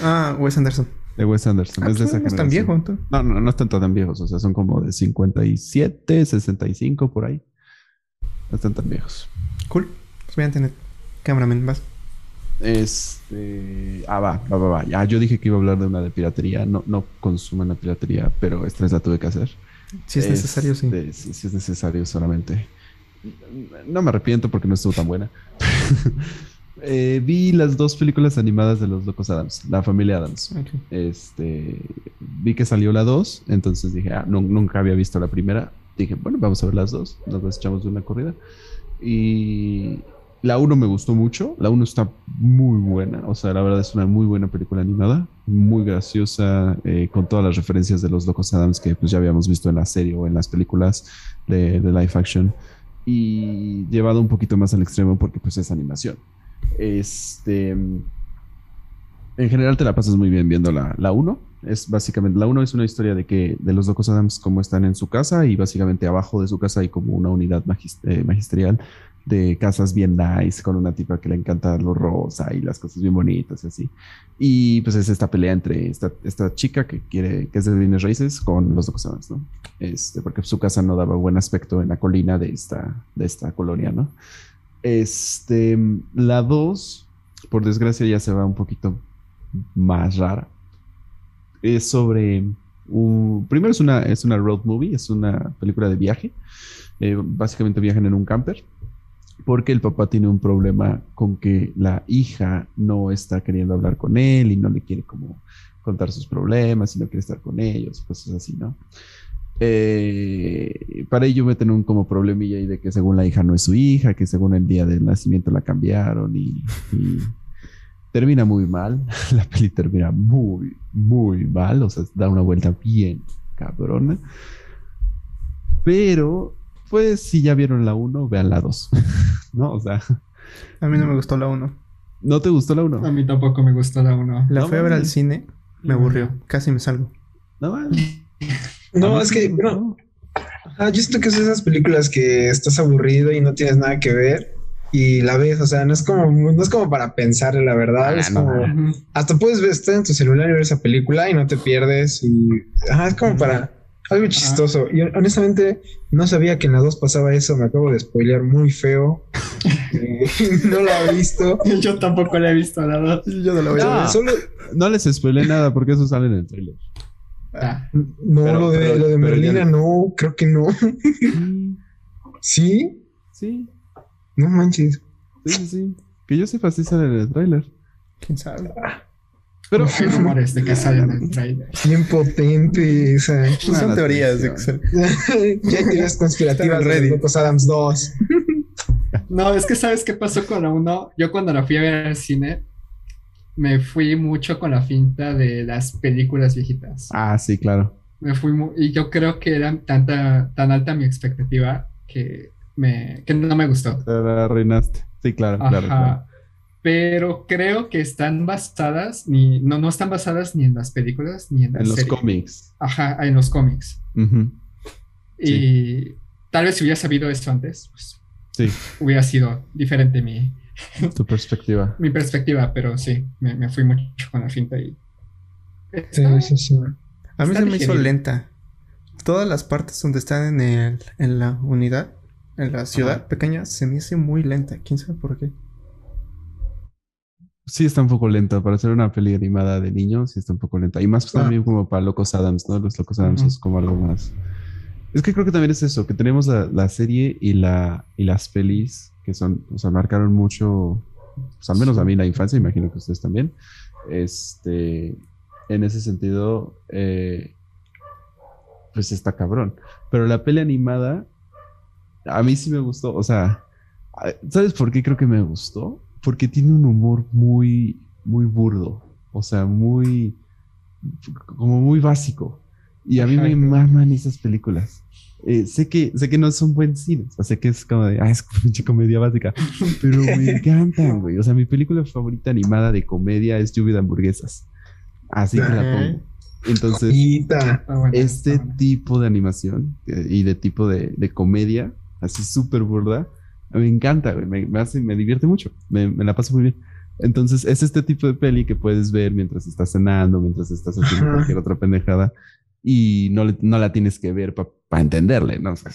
Ah, Wes Anderson. De Wes Anderson. Ah, es de pues, esa no es tan viejo. tú. No, no, no están tan viejos. O sea, son como de 57, 65 por ahí. No están tan viejos. Cool. Voy a tener. Cameraman, vas. Este. Ah, va, va, va, va. Ya, yo dije que iba a hablar de una de piratería. No, no consuman la piratería, pero esta vez la tuve que hacer. Si es necesario, sí. Este, sí. Si es necesario, solamente. No me arrepiento porque no estuvo tan buena. Eh, vi las dos películas animadas de los Locos Adams, la familia Adams. Este, vi que salió la 2, entonces dije, ah, no- nunca había visto la primera. Dije, bueno, vamos a ver las dos, nos las echamos de una corrida. Y la 1 me gustó mucho, la 1 está muy buena, o sea, la verdad es una muy buena película animada, muy graciosa, eh, con todas las referencias de los Locos Adams que pues ya habíamos visto en la serie o en las películas de, de live action. Y llevado un poquito más al extremo porque pues es animación. Este, en general te la pasas muy bien viendo la, la 1. Es básicamente, la 1 es una historia de que de los locos Adams como están en su casa y básicamente abajo de su casa hay como una unidad magis- eh, magisterial de casas bien nice con una tipa que le encanta lo rosa y las cosas bien bonitas y así. Y pues es esta pelea entre esta, esta chica que quiere, que es de bienes raíces con los Adams, ¿no? Este, porque su casa no daba buen aspecto en la colina de esta, de esta colonia, ¿no? Este, la 2, por desgracia, ya se va un poquito más rara. Es sobre un. Primero es una, es una road movie, es una película de viaje. Eh, básicamente viajan en un camper. Porque el papá tiene un problema con que la hija no está queriendo hablar con él y no le quiere como contar sus problemas y no quiere estar con ellos, cosas así, ¿no? Eh, para ello meten un como problemilla ahí de que según la hija no es su hija, que según el día del nacimiento la cambiaron y, termina muy mal. La peli termina muy, muy mal, o sea, da una vuelta bien cabrona. Pero, pues, si ya vieron la 1, vean la 2. ¿No? O sea, A mí no me gustó la 1. ¿no te gustó la A 1? mí tampoco me gustó la 1. La No fui a ver al cine. Me aburrió. Casi me salgo. No. No, A es que, bueno. Ah, yo siento que es de esas películas que estás aburrido y no tienes nada que ver y la ves, o sea, no es como, no es como para pensar, la verdad, Ah, es no, como, hasta puedes ver, estar en tu celular y ver esa película y no te pierdes y, ajá, es como para algo chistoso. Y honestamente no sabía que en la 2 pasaba eso, me acabo de spoilear muy feo, Eh, no la he visto. Yo tampoco la he visto, la verdad. Yo no la voy a No. ver. Solo, No les spoilé nada porque eso sale en el trailer. Ah, no, Pero- lo de, pero- lo de ya- Merlina, no, creo que no. ¿Sí? Sí, No manches. sí, sí, sí. Que yo sepa, sí sale en el trailer. ¿Quién sabe? Pero hay rumores de que sale en el trailer. Bien potente esa. Pues son teorías ya hay teorías conspirativas de Locos Adams 2. No, es que ¿sabes qué pasó con la 1? Yo cuando la fui a ver al cine, me fui mucho con la finta de las películas viejitas. Ah, sí, claro. Me fui y yo creo que era tanta, tan alta mi expectativa que, me, que no me gustó. Te la arruinaste. Sí, claro, Ajá. claro, claro. Pero creo que están basadas, ni, no, no están basadas ni en las películas ni en la En los cómics. Ajá, en los cómics. Y tal vez si hubiera sabido eso antes, pues Sí, hubiera sido diferente mi, tu perspectiva. mi perspectiva, pero sí, me, me fui mucho con la finta y... Sí, sí, sí. A mí Está se me hizo lenta. Todas las partes donde están en, el, en la unidad, en la ciudad Ajá. pequeña, se me hizo muy lenta. ¿Quién sabe por qué? Sí, está un poco lenta. Para hacer una peli animada de niños, sí está un poco lenta. Y más también como para Locos Adams, ¿no? Los Locos Adams Ujú. es como algo más. Es que creo que también es eso, que tenemos la, la serie y, la, y las pelis que son, o sea, marcaron mucho, pues al menos a mí la infancia, imagino que ustedes también. Este, en ese sentido, eh, pues está cabrón. Pero la peli animada, a mí sí me gustó, o sea, ¿sabes por qué creo que me gustó? Porque tiene un humor muy, muy burdo, o sea, muy, como muy básico. Y a mí me maman esas películas. Eh, sé, que, sé que no son buen cine, o sea, sé que es como de, ah, es pinche comedia básica, pero me encantan, güey. O sea, mi película favorita animada de comedia es Lluvia de hamburguesas. Así que la pongo. Entonces. Ah, este tipo de animación eh, y de tipo de, de comedia, así súper burda, me encanta, güey, me, me hace, me divierte mucho, me, me la paso muy bien. Entonces, es este tipo de peli que puedes ver mientras estás cenando, mientras estás haciendo Ajá. cualquier otra pendejada y no, le- no la tienes que ver para entenderle, ¿no? O sea,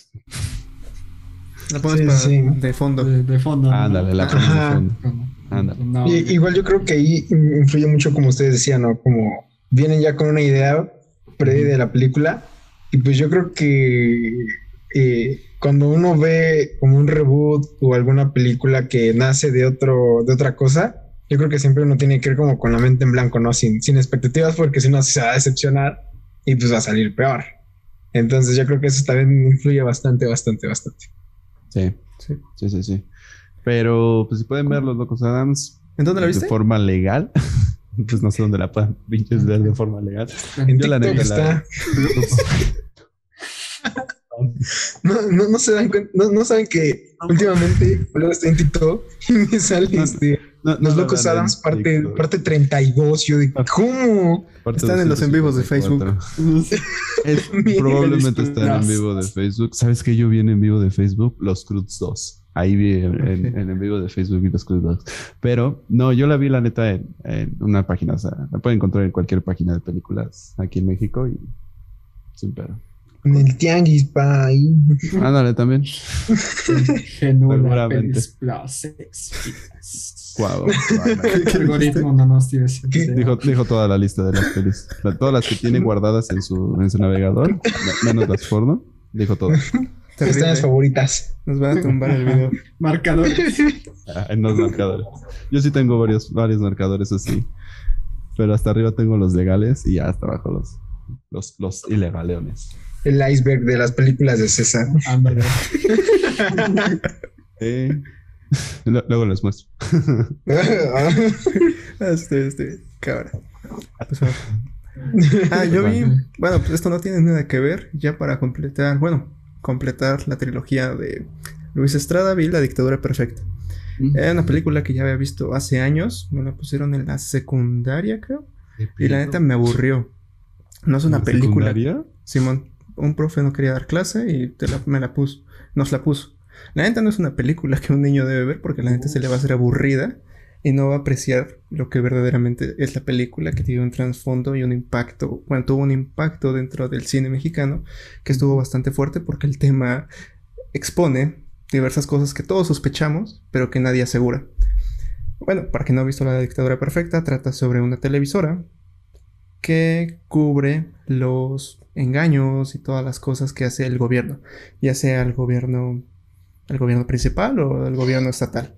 La pones Sí, pa- sí. de fondo. De, de fondo. ¿no? ándale, la pones de Ajá. fondo. Como- Ándale. no, Y- igual yo creo que ahí influye mucho, como ustedes decían, ¿no? Como vienen ya con una idea previa de la película. Y pues yo creo que eh, cuando uno ve como un reboot o alguna película que nace de otro, de otra cosa, yo creo que siempre uno tiene que ir como con la mente en blanco, ¿no? Sin, sin expectativas, porque si no se va a decepcionar y pues va a salir peor. Entonces yo creo que eso también influye bastante, bastante, bastante. Sí, Sí. sí, sí, sí. Pero, pues si pueden ver Los Locos Adams ¿En dónde la viste? de forma legal, pues no sé dónde la puedan pinches ver de forma legal. En Yo la TikTok la- está. No, no, no se dan cuenta, no, no saben que últimamente luego estoy en TikTok y me sale No, este, No, no Los Locos Adams parte, parte 32. Yo digo, ¿cómo? Parte Están en los en vivos de 254. Es- Mira, probablemente están en vivo de Facebook. ¿Sabes que yo vi en vivo de Facebook? Los Cruz 2. Ahí vi en, en- Ok. en en vivo de Facebook vi los Cruz 2. Pero no, yo la vi la neta en, en una página. O sea, la pueden encontrar en cualquier página de películas aquí en México y sin pedo. En el tianguis, pa. ahí. Ándale también. Genula, Seguramente. Pelis Plus, X, Guau, ¿Qué algoritmo no nos tiene. Dijo, dijo toda la lista de las pelis. La- todas las que tiene guardadas en su, en su navegador, me- menos las porno. Dijo todo. Están las favoritas. Nos van a tumbar el video. Marcadores. Ah, en los marcadores. Yo sí tengo varios, varios marcadores así. Pero hasta arriba tengo los legales y ya hasta abajo los, los, los ilegaleones. El iceberg de las películas de César. Ándale. Eh, lo- Luego les muestro. Este, este, cabra. Pues, bueno. Ah, yo vi. Bueno, pues esto no tiene nada que ver. Ya para completar, bueno, completar la trilogía de Luis Estrada, vi La Dictadura Perfecta. Era una película que ya había visto hace años. Me la pusieron en la secundaria, creo. Y la neta me aburrió. No es una ¿En película. secundaria? Simón, un profe no quería dar clase y te la- me la puso. Nos la puso. La neta no es una película que un niño debe ver porque la neta se le va a hacer aburrida y no va a apreciar lo que verdaderamente es la película que tiene un trasfondo y un impacto. Bueno, tuvo un impacto dentro del cine mexicano que estuvo bastante fuerte porque el tema expone diversas cosas que todos sospechamos pero que nadie asegura. Bueno, para quien no ha visto La Dictadura Perfecta, trata sobre una televisora que cubre los engaños y todas las cosas que hace el gobierno, ya sea el gobierno, el gobierno principal o el gobierno estatal.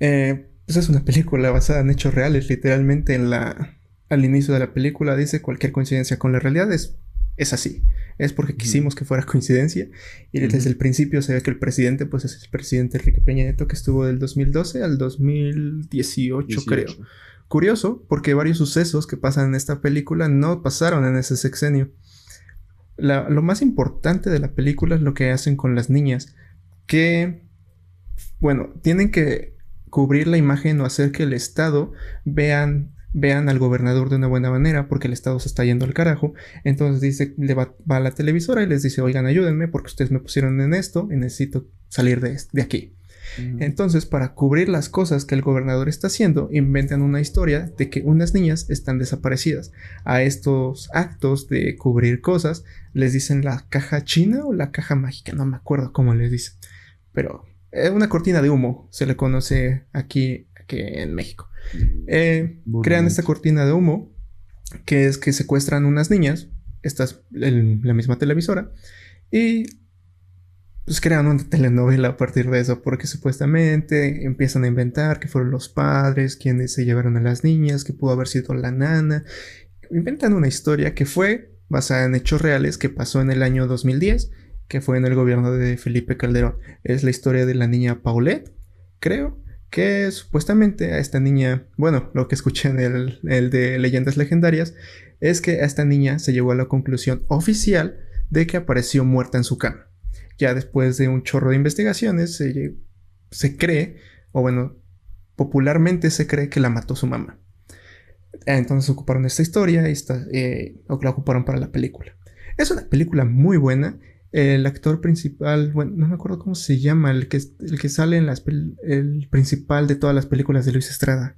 Eh, pues es una película basada en hechos reales, literalmente en la, al inicio de la película dice cualquier coincidencia con la realidad es, es así, es porque quisimos que fuera coincidencia y desde el principio se ve que el presidente pues es el presidente Enrique Peña Nieto que estuvo del 2012 al 2018 creo. 18. Curioso, porque varios sucesos que pasan en esta película no pasaron en ese sexenio. Lo más importante de la película es lo que hacen con las niñas, que, bueno, tienen que cubrir la imagen o hacer que el Estado vean, vean al gobernador de una buena manera, porque el Estado se está yendo al carajo. Entonces dice, le va, va a la televisora y les dice, oigan, ayúdenme porque ustedes me pusieron en esto y necesito salir de, de aquí. Entonces, para cubrir las cosas que el gobernador está haciendo, inventan una historia de que unas niñas están desaparecidas. A estos actos de cubrir cosas les dicen la caja china o la caja mágica, no me acuerdo cómo les dicen. Pero es una cortina de humo, se le conoce aquí, aquí en México. Eh, crean esta cortina de humo, que es que secuestran unas niñas, esta es el- la misma televisora, y pues crean una telenovela a partir de eso, porque supuestamente empiezan a inventar que fueron los padres quienes se llevaron a las niñas, que pudo haber sido la nana. Inventan una historia que fue basada en hechos reales que pasó en el año 2010, que fue en el gobierno de Felipe Calderón. Es la historia de la niña Paulette, creo, que supuestamente a esta niña, bueno, lo que escuché en el, el de Leyendas Legendarias, es que a esta niña se llegó a la conclusión oficial de que apareció muerta en su cama. Ya después de un chorro de investigaciones, se, se cree, o bueno, popularmente se cree que la mató su mamá. Entonces ocuparon esta historia y esta, eh, la ocuparon para la película. Es una película muy buena. El actor principal, bueno, no me acuerdo cómo se llama, el que, el que sale en las el principal de todas las películas de Luis Estrada.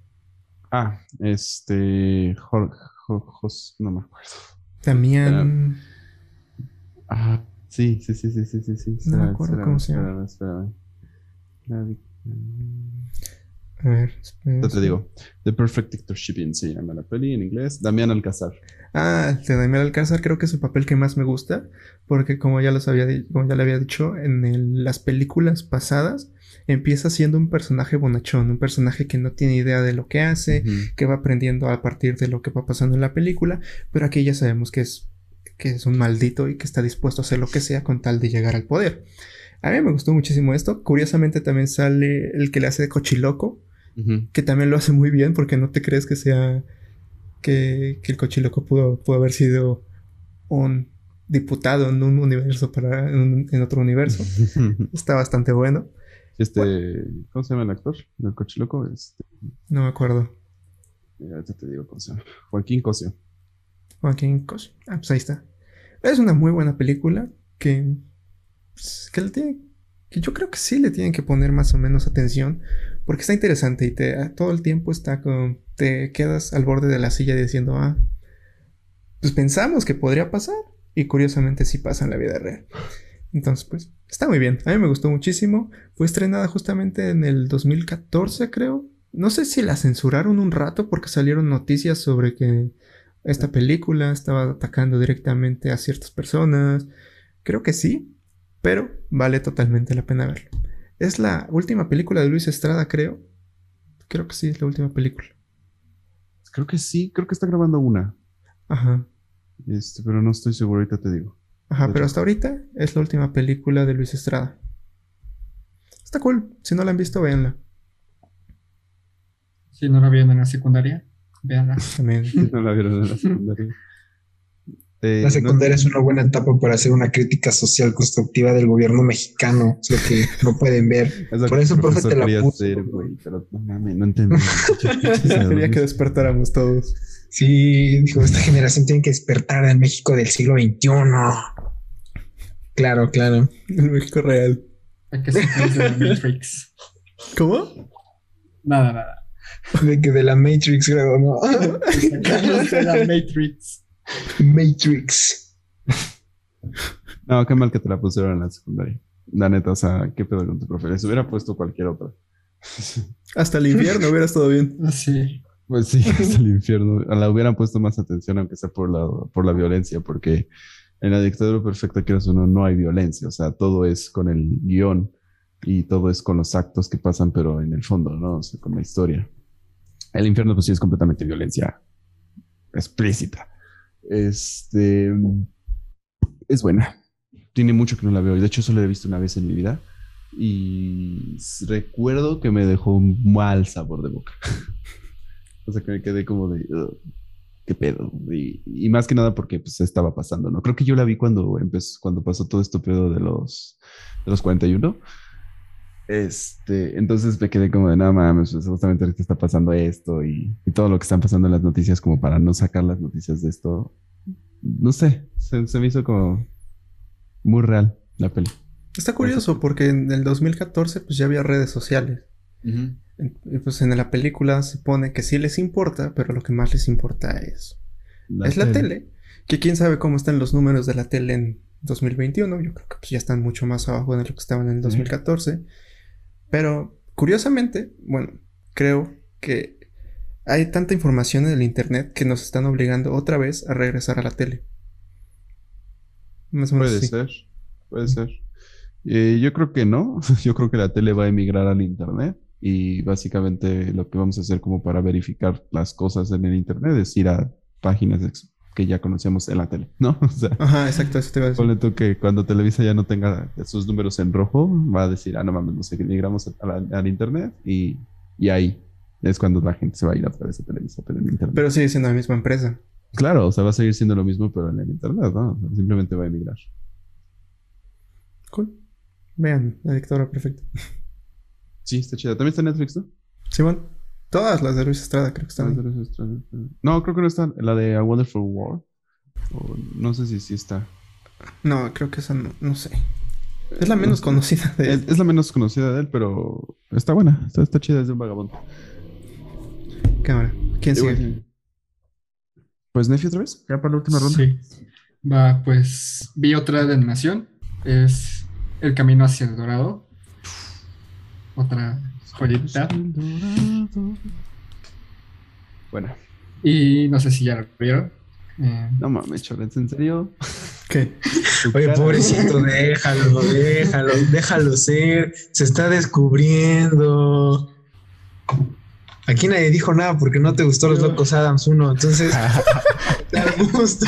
Ah, este. Jorge, no me acuerdo. Damián. Ah, sí, sí, sí, sí, sí, sí. no me acuerdo cómo se llama. A ver, espera, te digo. The Perfect Dictatorship se llama la peli en inglés. Damián Alcázar. Ah, de Damián Alcázar creo que es el papel que más me gusta. Porque como ya, los había, como ya le había dicho, en las películas pasadas empieza siendo un personaje bonachón, un personaje que no tiene idea de lo que hace, que va aprendiendo a partir de lo que va pasando en la película, pero aquí ya sabemos que es, que es un maldito y que está dispuesto a hacer lo que sea con tal de llegar al poder. A mí me gustó muchísimo esto. Curiosamente también sale el que le hace de cochiloco, que también lo hace muy bien porque no te crees que sea que, el cochiloco pudo, pudo, haber sido un diputado en un universo para en, otro universo. Está bastante bueno. Este, ¿cómo se llama el actor? ¿El cochiloco? Este... No me acuerdo. Ya te digo cómo se llama. Joaquín Cosio. Joaquín Cosio. Ah, pues ahí está. Es una muy buena película que, pues, que le tiene que yo creo que sí le tienen que poner más o menos atención porque está interesante y te todo el tiempo está te quedas al borde de la silla diciendo ah pues pensamos que podría pasar y curiosamente sí pasa en la vida real entonces pues está muy bien. A mí me gustó muchísimo. Fue estrenada justamente en el 2014 creo. No sé si la censuraron un rato porque salieron noticias sobre que esta película estaba atacando directamente a ciertas personas creo que sí pero vale totalmente la pena verlo. Es la última película de Luis Estrada, creo. Creo que sí, es la última película. Creo que sí, creo que está grabando una. Ajá. Este, pero no estoy seguro, ahorita te digo. Ajá, pero hasta ahorita es la última película de Luis Estrada. Está cool. Si no la han visto, véanla. Si no la vieron en la secundaria, véanla. También. No la vieron en la secundaria. Eh, la secundaria es una buena etapa para hacer una crítica social constructiva del gobierno mexicano, es lo que no pueden ver. Por eso, profe, te la puse. pero no no entendí. Quería que despertáramos todos. Sí, dijo, esta generación tiene que despertar del México del siglo XXI. Claro, claro. El México real. Hay que ser de Matrix. ¿Cómo? Nada, nada. De que de la Matrix, creo, ¿no? de la Matrix. Matrix. No, qué mal que te la pusieron en la secundaria. La neta, o sea, qué pedo con tu profe. Se hubiera puesto cualquier otra. Hasta el infierno hubiera estado bien. Sí. Pues sí, hasta el infierno. La hubieran puesto más atención, aunque sea por la, por la violencia, porque en la dictadura perfecta, que uno, no hay violencia. O sea, todo es con el guion y todo es con los actos que pasan, pero en el fondo, ¿no? O sea, con la historia. El infierno, pues sí, es completamente violencia explícita. Este es buena. Tiene mucho que no la veo. De hecho, solo la he visto una vez en mi vida. Y recuerdo que me dejó un mal sabor de boca. o sea, que me quedé como de. ¿Qué pedo? Y, más que nada porque pues estaba pasando, ¿no? Creo que yo la vi cuando empezó, cuando pasó todo esto pedo de los, de los 41. Este, entonces me quedé como de nada mames, pues justamente ahorita está pasando esto y, todo lo que están pasando en las noticias, como para no sacar las noticias de esto. No sé, se, me hizo como muy real la peli. Está curioso porque en el 2014 pues ya había redes sociales. Y pues en la película se pone que sí les importa, pero lo que más les importa es la, es tele. la tele. Que quién sabe cómo están los números de la tele en 2021. Yo creo que pues, ya están mucho más abajo de lo que estaban en el 2014. Pero curiosamente, bueno, creo que hay tanta información en el Internet que nos están obligando otra vez a regresar a la tele. puede ser, puede ser. Eh, yo creo que no. Yo creo que la tele va a emigrar al Internet y básicamente lo que vamos a hacer como para verificar las cosas en el Internet es ir a páginas que ya conocíamos en la tele, ¿no? O sea, Ajá, exacto, eso te iba a decir. Ponle tú que cuando Televisa ya no tenga esos números en rojo, va a decir, ah, no mames, no sé, migramos al internet y, y, ahí es cuando la gente se va a ir a través de Televisa, pero en internet. Pero sigue siendo la misma empresa. Claro, o sea, va a seguir siendo lo mismo, pero en el internet, ¿no? Simplemente va a emigrar. Cool. Vean, la dictadura perfecta. Sí, está chida. También está en Netflix, ¿no? Simón. Todas las de Luis Estrada creo que están. No, creo que no están. La de A Wonderful World. no sé si sí está. No, creo que esa no, sé. Es la menos conocida de él. Es, la menos conocida de él, pero está buena. Está, chida, es de un vagabundo. Cámara. ¿Quién sigue? Pues Nefi otra vez, ya para la última ronda. Sí. Va, pues vi otra de animación. Es El Camino hacia el Dorado. Otra joyita. Bueno. Y no sé si ya lo vieron. Eh, no mames, Cholens, ¿en serio? ¿Qué? Oye, pobrecito, déjalo, déjalo, déjalo ser. Se está descubriendo. Aquí nadie dijo nada porque no te gustó Los Locos Adams 1, entonces te gustó.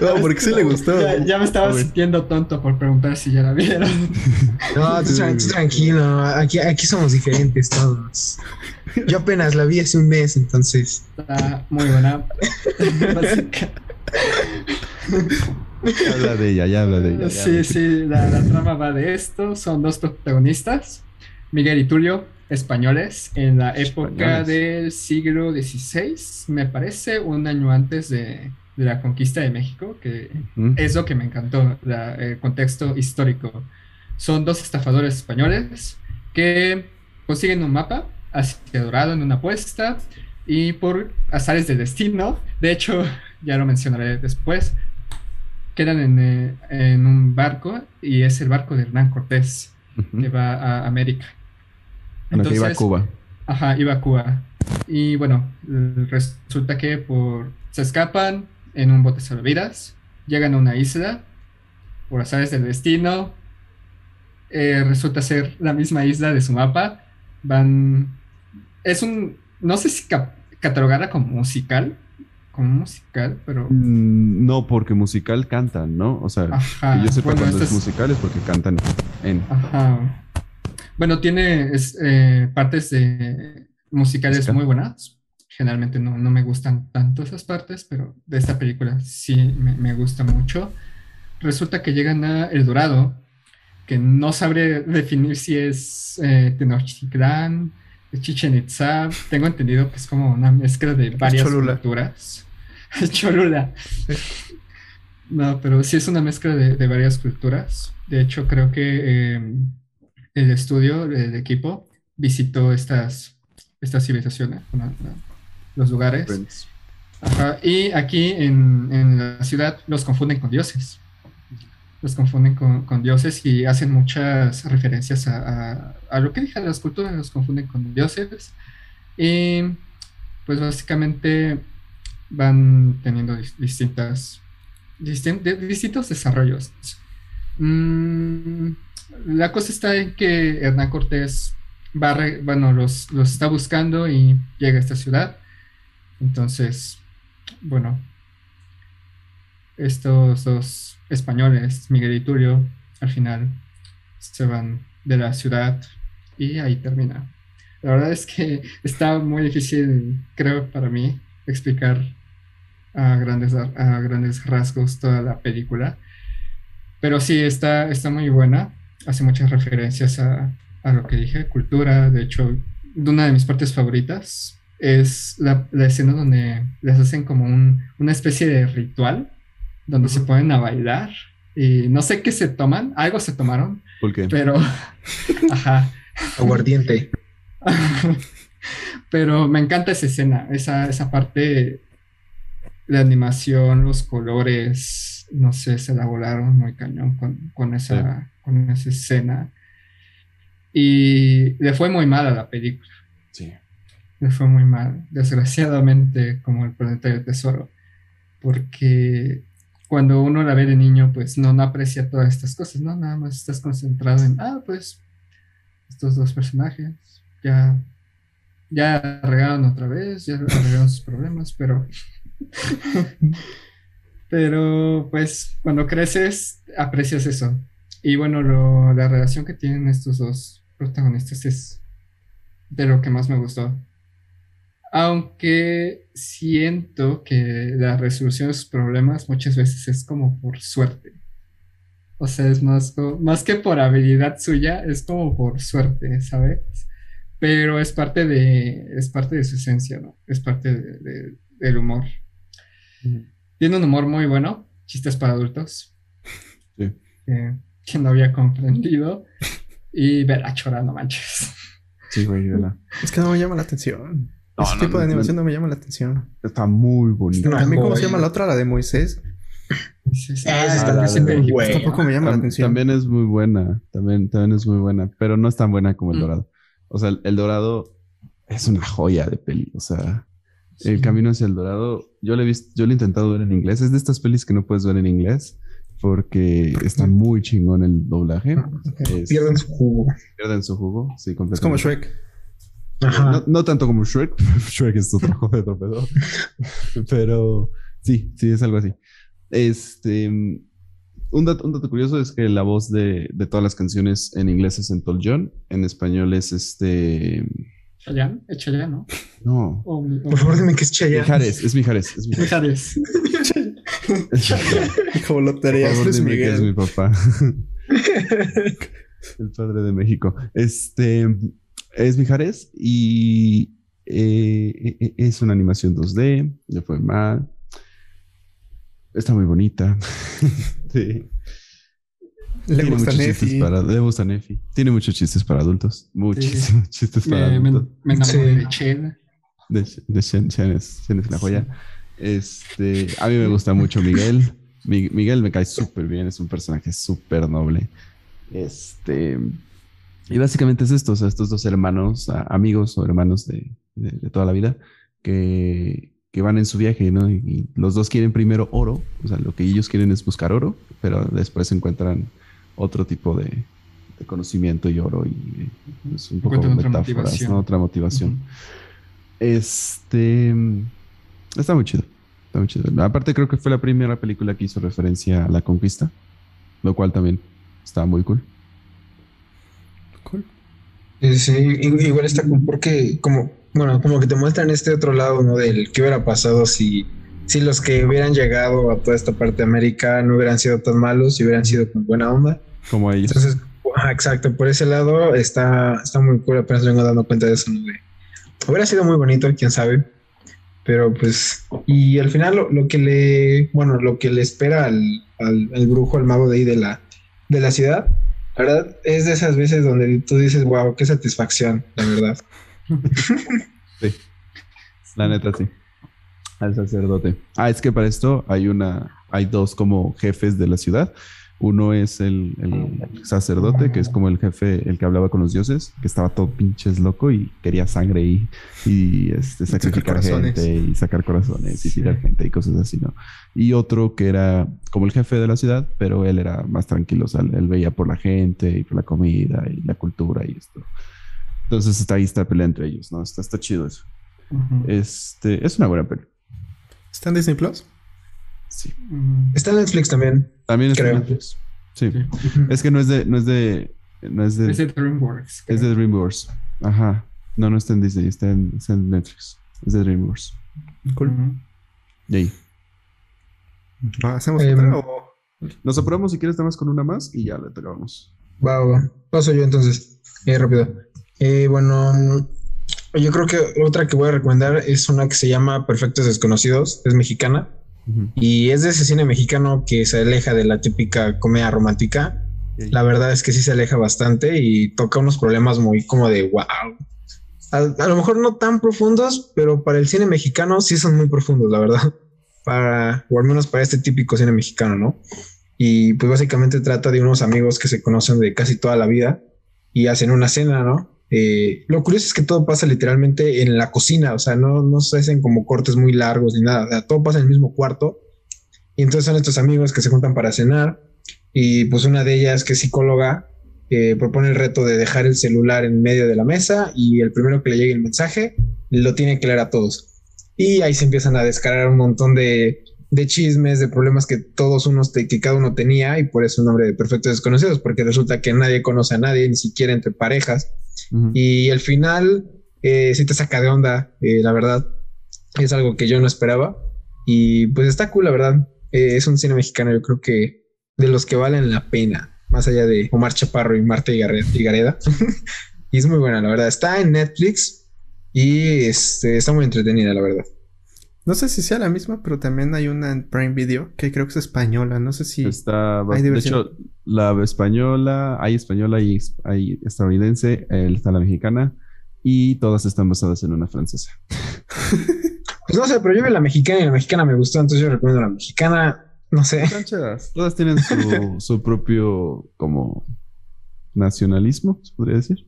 No, porque sí le gustó. Ya, me estaba sintiendo tonto por preguntar si ya la vieron. No, tú, tranquilo, aquí, aquí somos diferentes todos. Yo apenas la vi hace un mes, entonces. Está muy buena. habla de ella, ya habla de ella. sí, sí, la, la trama va de esto. Son dos protagonistas, Miguel y Tulio españoles en la época del siglo XVI, me parece, un año antes de, la conquista de México, que es lo que me encantó, el contexto histórico. Son dos estafadores españoles que consiguen un mapa hacia Dorado en una apuesta y por azares del destino, de hecho, ya lo mencionaré después, quedan en, eh, en un barco y es el barco de Hernán Cortés que va a América. Entonces, iba a Cuba. Ajá, iba a Cuba. Y bueno, resulta que por se escapan en un bote salvavidas, llegan a una isla, por azares del destino, eh, resulta ser la misma isla de su mapa. Van. Es un. No sé si catalogada como musical. Como musical, pero. Mm, no, porque musical cantan, ¿no? O sea, yo sé cuando es musical es porque cantan en. Ajá. Bueno, tiene eh, partes de musicales muy buenas. Generalmente no, me gustan tanto esas partes, pero de esta película sí me, gusta mucho. Resulta que llegan a El Dorado, que no sabré definir si es eh, Tenochtitlán, Chichen Itza. Tengo entendido que es como una mezcla de varias culturas. Cholula. No, pero sí es una mezcla de, varias culturas. De hecho, creo que em, el estudio, el equipo, visitó estas, estas civilizaciones, los lugares. y aquí en, la ciudad los confunden con dioses. Los confunden con, dioses y hacen muchas referencias a, lo que dije, las culturas los confunden con dioses. Y pues básicamente van teniendo distintas, distintos desarrollos. Mm, la cosa está en que Hernán Cortés va, bueno, los, está buscando y llega a esta ciudad. Entonces, bueno, estos dos españoles, Miguel y Tulio, al final se van de la ciudad y ahí termina. La verdad es que está muy difícil, creo, para mí, explicar a grandes, a grandes rasgos toda la película. Pero sí, está, está muy buena hace muchas referencias a, lo que dije, cultura. De hecho, una de mis partes favoritas es la, escena donde les hacen como una especie de ritual, donde se ponen a bailar. Y no sé qué se toman, algo se tomaron. ¿Por qué? Pero, ajá. Aguardiente. pero me encanta esa escena, esa, esa parte, la animación, los colores, no sé, se la volaron muy cañón con, esa, con esa escena. Y le fue muy mal a la película. Sí. Le fue muy mal, desgraciadamente, como el planeta del tesoro. Porque cuando uno la ve de niño, pues no, no aprecia todas estas cosas, ¿no? Nada más estás concentrado en, ah, pues, estos dos personajes ya, ya regaron otra vez, ya arreglaron sus problemas, pero. pero, pues, cuando creces, aprecias eso. Y bueno, la relación que tienen estos dos protagonistas es de lo que más me gustó. Aunque siento que la resolución de sus problemas muchas veces es como por suerte. O sea, es más, más que por habilidad suya, es como por suerte, ¿sabes? pero es parte de, es parte de su esencia, ¿no? Es parte de, del humor. Tiene un humor muy bueno, chistes para adultos. Sí. que no había comprendido. Y ver a Chora, no manches. Sí, güey, vela. Es que no me llama la atención. No, Ese no, tipo de animación no. no, me llama la atención. Está muy bonito. Mí, ¿cómo se llama la otra? La de Moisés. Sí, sí. Ah, está la- súper la- güey. Tampoco me llama la Tam- atención. También es muy buena, también, también es muy buena, pero no es tan buena como el Mm. Dorado. O sea, el, el Dorado es una joya de peli. O sea, el camino hacia el Dorado, yo lo he visto, yo lo he intentado ver en inglés. Es de estas pelis que no puedes ver en inglés porque está muy chingón el doblaje. Es- Pierden su jugo. pierden su jugo, sí, Es completamente. como Shrek. Ajá. No, no tanto como Shrek. Shrek es otro juego de tropedo. Pero sí, sí, es algo así. Este. Un dato, un dato curioso es que la voz de, de todas las canciones en inglés es Elton John, en español es este. Chayanne, es Chayanne, ¿no? No. O, o- Por favor, dime que es Chayanne. Mijares, es Mijares. Es Mijares. Mijares. Como Por lotería. favor, Luis dime que es mi Miguel. papá. El padre de México. Este es Mijares y eh, eh, es una animación 2D, le fue mal. Está muy bonita. sí. Le Tiene gusta muchos chistes Nefi. para, le gusta Nefi. Tiene muchos chistes para adultos. Muchísimos chistes para Me, me, adultos. me enamoré Sí. de Chel. De, de Shen, Shen es, Shen es la joya. Este, a mí me gusta mucho Miguel. Mi- Miguel me cae súper bien, es un personaje súper noble. Este, y básicamente es esto, o sea, estos dos hermanos, amigos o hermanos de, de- de toda la vida, que, que van en su viaje, ¿no? Y, y los dos quieren primero oro, o sea, lo que ellos quieren es buscar oro, pero después encuentran otro tipo de, de conocimiento y oro y es un poco otra metáforas, motivación. ¿no? Otra motivación. Este. Está muy chido. Está muy chido. Aparte, creo que fue la primera película que hizo referencia a la conquista, lo cual también está muy cool. Cool. Sí, igual está cool porque como, bueno, como que te muestran este otro lado, ¿no? Del qué hubiera pasado si, si los que hubieran llegado a toda esta parte de América no hubieran sido tan malos y hubieran sido con buena onda. Como ellos. Entonces, exacto, por ese lado está, está muy cool, apenas vengo dando cuenta de eso, ¿no? Hubiera sido muy bonito, quién sabe. Pero pues, y al final lo, lo que le, bueno, lo que le espera al, al, al brujo, al mago de ahí de la, de la ciudad, la verdad, es de esas veces donde tú dices, wow, qué satisfacción, la verdad. Sí. La neta, sí. Al sacerdote. Ah, es que para esto hay una, hay dos como jefes de la ciudad. Uno es el, el sacerdote, que es como el jefe, el que hablaba con los dioses, que estaba todo pinches loco y quería sangre y, y este, sacrificar corazones. gente y sacar corazones y Sí. tirar gente y cosas así, ¿no? Y otro que era como el jefe de la ciudad, pero él era más tranquilo, o sea, él veía por la gente y por la comida y la cultura y esto. Entonces está ahí esta pelea entre ellos, ¿no? Está, está chido eso. Este, es una buena peli. ¿Está en Disney Plus? Sí. Ujú. Está en Netflix también. También es de Creo. Netflix. Sí. Sí. Es que no es de, no es de, no es de, Es de DreamWorks. es de DreamWorks. Ajá. No, no está en Disney, está en, está en Netflix. Es de DreamWorks. Cool. Y ahí. Ah, ¿Hacemos Em, otra o...? Nos apuramos si quieres nada más con una más y ya le acabamos. Va, va. Paso yo entonces. Eh, rápido. Eh, bueno, mm, yo creo que otra que voy a recomendar es una que se llama Perfectos Desconocidos. Es mexicana. Y es de ese cine mexicano que se aleja de la típica comedia romántica. La verdad es que sí se aleja bastante y toca unos problemas muy como de wow. A, a lo mejor no tan profundos, pero para el cine mexicano sí son muy profundos, la verdad. Para, o al menos para este típico cine mexicano, ¿no? Y pues básicamente trata de unos amigos que se conocen de casi toda la vida y hacen una cena, ¿no? Eh, lo curioso es que todo pasa literalmente en la cocina, o sea, no, no se hacen como cortes muy largos ni nada, o sea, todo pasa en el mismo cuarto. Y entonces son estos amigos que se juntan para cenar y pues una de ellas que es psicóloga eh, propone el reto de dejar el celular en medio de la mesa y el primero que le llegue el mensaje lo tiene que leer a todos. Y ahí se empiezan a descargar un montón de, de chismes, de problemas que todos unos, te- que cada uno tenía y por eso el nombre de Perfectos Desconocidos, porque resulta que nadie conoce a nadie, ni siquiera entre parejas. Y el final eh, sí te saca de onda, eh, la verdad. Es algo que yo no esperaba. Y pues está cool, la verdad. Eh, es un cine mexicano, yo creo que de los que valen la pena, más allá de Omar Chaparro y Marta Higareda. Y es muy buena, la verdad. Está en Netflix y este, está muy entretenida, la verdad. No sé si sea la misma, pero también hay una en Prime Video que creo que es española. No sé si. Está, hay de hecho, la española, hay española y hay estadounidense, está la mexicana y todas están basadas en una francesa. Pues no sé, pero yo vi la mexicana y la mexicana me gustó, entonces yo recomiendo la mexicana. No sé. Chidas. Todas tienen su, su propio como nacionalismo, se podría decir.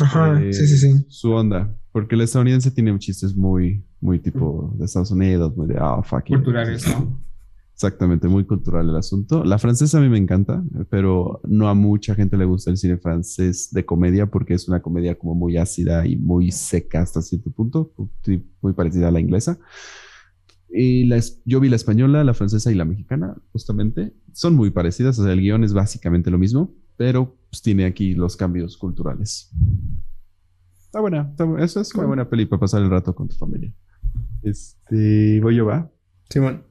Ajá, Eh, sí, sí, sí. Su onda. Porque el estadounidense tiene chistes muy, muy tipo de Estados Unidos, muy de, ah, fuck you". Culturales, ¿no? Exactamente, muy cultural el asunto. La francesa a mí me encanta, pero no a mucha gente le gusta el cine francés de comedia porque es una comedia como muy ácida y muy seca hasta cierto punto, muy parecida a la inglesa. Y la es- yo vi la española, la francesa y la mexicana, justamente. Son muy parecidas, o sea, el guion es básicamente lo mismo, pero pues, tiene aquí los cambios culturales. Está buena, está eso es una buena peli para pasar el rato con tu familia. Este, voy yo, va. Simón.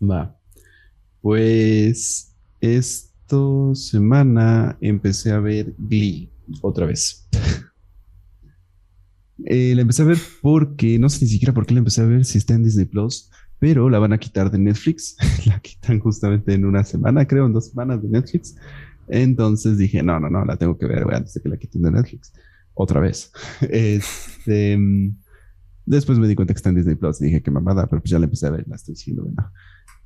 Va. Pues esta semana empecé a ver Glee otra vez. Eh, la empecé a ver porque, no sé ni siquiera por qué la empecé a ver si está en Disney Plus, pero la van a quitar de Netflix. la quitan justamente en una semana, creo, en dos semanas de Netflix. Entonces dije, no, no, no, la tengo que ver antes de que la quiten de Netflix. Otra vez. Este, mm, después me di cuenta que está en Disney Plus y dije, qué mamada, pero pues ya la empecé a ver, la estoy diciendo, bueno.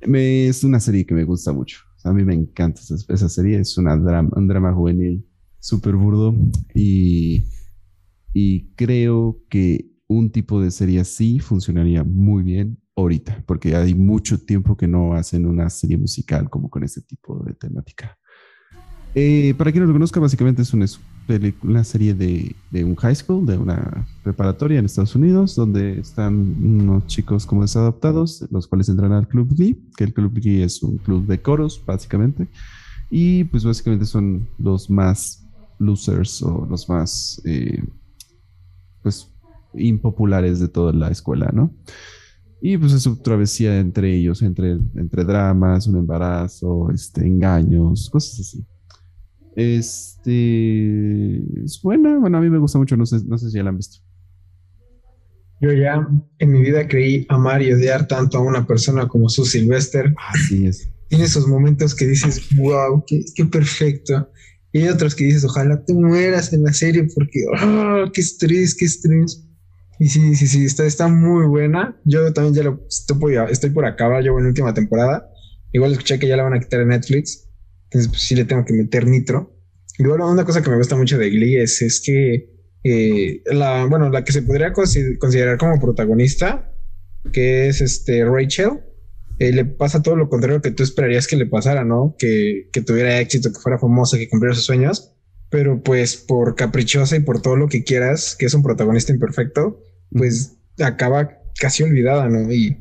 Me, es una serie que me gusta mucho. A mí me encanta esa, esa serie. Es una drama, un drama juvenil súper burdo y, y creo que un tipo de serie así funcionaría muy bien ahorita, porque hay mucho tiempo que no hacen una serie musical como con este tipo de temática. Eh, para quien no lo conozca, básicamente es una, serie de, de un high school, de una preparatoria en Estados Unidos, donde están unos chicos como desadaptados, los cuales entran al Club Glee, que el Club Glee es un club de coros, básicamente. Y pues básicamente son los más losers o los más, eh, pues, impopulares de toda la escuela, ¿no? Y pues es su travesía entre ellos, entre, entre dramas, un embarazo, este, engaños, cosas así. Este es buena, bueno, a mí me gusta mucho, no sé, no sé si ya la han visto. Yo ya en mi vida creí amar y odiar tanto a una persona como Sue Sylvester. Así es. Tiene esos momentos que dices, wow, qué, qué perfecto. Y hay otros que dices, ojalá te mueras en la serie porque, oh, qué estrés, qué estrés. Y sí, sí, sí, está, está muy buena. Yo también ya lo estoy por, estoy por acabar, llevo en la última temporada. Igual escuché que ya la van a quitar en Netflix. Entonces, pues sí le tengo que meter nitro. Igual una cosa que me gusta mucho de Glee es, es que eh, la, bueno, la que se podría consi- considerar como protagonista, que es este Rachel, eh, le pasa todo lo contrario que tú esperarías que le pasara, ¿no? Que, que tuviera éxito, que fuera famosa, que cumpliera sus sueños, pero pues por caprichosa y por todo lo que quieras, que es un protagonista imperfecto, pues acaba casi olvidada, ¿no? Y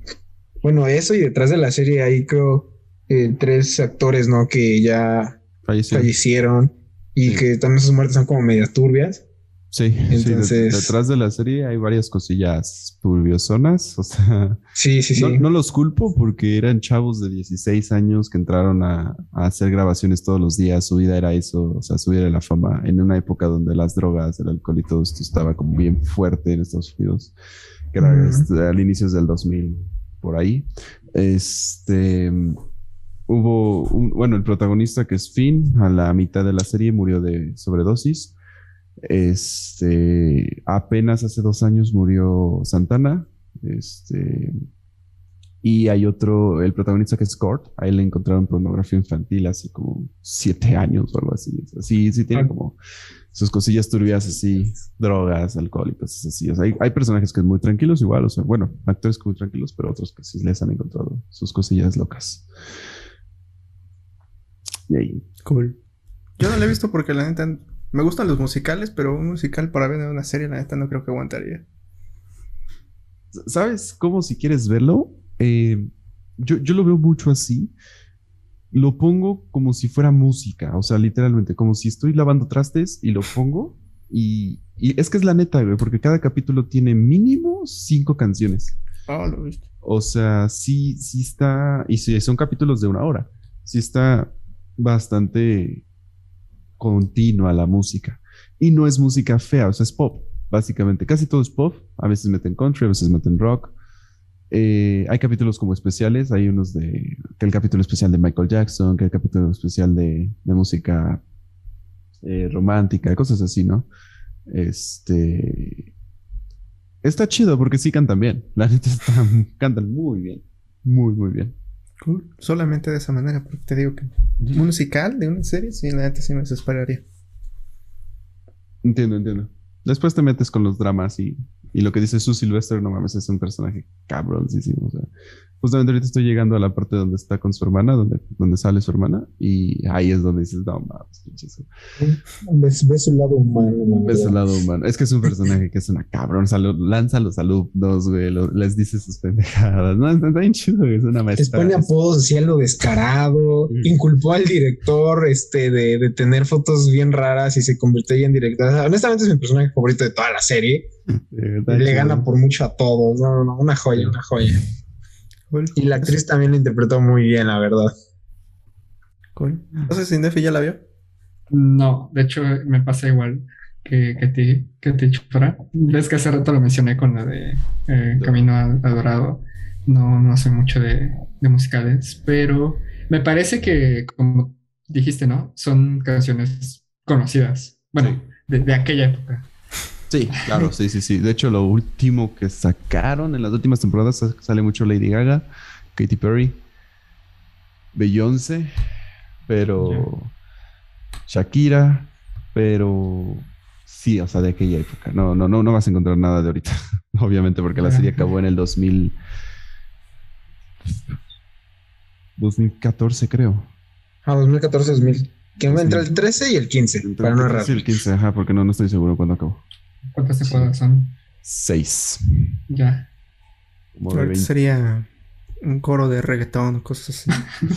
bueno, eso y detrás de la serie hay creo eh, tres actores, ¿no? Que ya fallecieron y Sí. que también sus muertes son como medias turbias. Sí, sí, de- Entonces- detrás de la serie hay varias cosillas turbiosonas, o sea, Sí, sí, sí. no, no los culpo porque eran chavos de 16 años que entraron a, a hacer grabaciones todos los días, su vida era eso, o sea, su vida era la fama, en una época donde las drogas, el alcohol y todo esto estaba como bien fuerte en Estados Unidos, que era este, al inicios del 2000, por ahí. Este, hubo, un- bueno, el protagonista que es Finn, a la mitad de la serie murió de sobredosis. Este, apenas hace dos años murió Santana. Este, y hay otro, el protagonista que es Kurt, a él le encontraron pornografía infantil hace como siete años o algo así. Sí, sí tiene Ah. como sus cosillas turbias así, drogas, alcohol y cosas así. O sea, hay, hay personajes que son muy tranquilos igual, o sea, bueno, actores muy tranquilos, pero otros que sí les han encontrado sus cosillas locas. Y ahí. Cool. Yo no la he visto porque la neta me gustan los musicales, pero un musical para ver en una serie, la neta no creo que aguantaría. ¿Sabes cómo si quieres verlo? Eh, yo, yo lo veo mucho así. Lo pongo como si fuera música, o sea, literalmente, como si estoy lavando trastes y lo pongo. Y, y es que es la neta, güey, porque cada capítulo tiene mínimo cinco canciones. Ah, lo viste. O sea, sí, sí está, y sí, son capítulos de una hora, sí está bastante continua la música. Y no es música fea, o sea, es pop, básicamente. Casi todo es pop. A veces meten country, a veces meten rock. Eh, hay capítulos como especiales, hay unos de, que el capítulo especial de Michael Jackson, que el capítulo especial de, música eh, romántica, cosas así, ¿no? Este, está chido porque sí cantan bien, la gente cantan muy bien, muy, muy bien. Cool. Solamente de esa manera, porque te digo que un musical de una serie, sí, la gente sí me desesperaría. Entiendo, entiendo. Después te metes con los dramas y, y lo que dice Sue Sylvester, no mames, es un personaje cabroncísimo. O sea, justamente ahorita estoy llegando a la parte donde está con su hermana, donde, donde sale su hermana, y ahí es donde dices, no mames, pinches. Ves, ves su lado humano. Ves el lado humano. Es que es un personaje que es una cabrón. Salud, lanza los alumnos, güey. lo- les dice sus pendejadas. No, está, bien chido, güey, Es una Les maestra. pone apodos así a lo descarado, inculpó al director este, de, de tener fotos bien raras y se convirtió en director. Honestamente es mi personaje favorito de toda la serie. Le gana por mucho a todos. No, no, no, una joya, una joya. Cool. Y la actriz también lo interpretó muy bien, la verdad. Cool. No sé si Nefi ya la vio. No, de hecho me pasa igual que, que ti, que ti, Chufra. Ves que hace rato lo mencioné con la de eh, Camino a, a Dorado. No, no soy mucho de, de musicales, pero me parece que, como dijiste, ¿no? Son canciones conocidas. Bueno, de, de aquella época. Sí, claro, sí, sí, sí. De hecho, lo último que sacaron en las últimas temporadas sa- sale mucho Lady Gaga, Katy Perry, Beyoncé, pero Shakira, pero sí, o sea, de aquella época. No, no, no, no vas a encontrar nada de ahorita, obviamente, porque la serie acabó en el 2000, 2014, creo. A 2014, 2000. Que me entre el 13 y el 15, para no errar. Sí, el 15, ajá, porque no, no estoy seguro cuándo acabó. ¿Cuántas temporadas son? Seis. Ya. Ahorita 20. sería un coro de reggaetón, cosas así.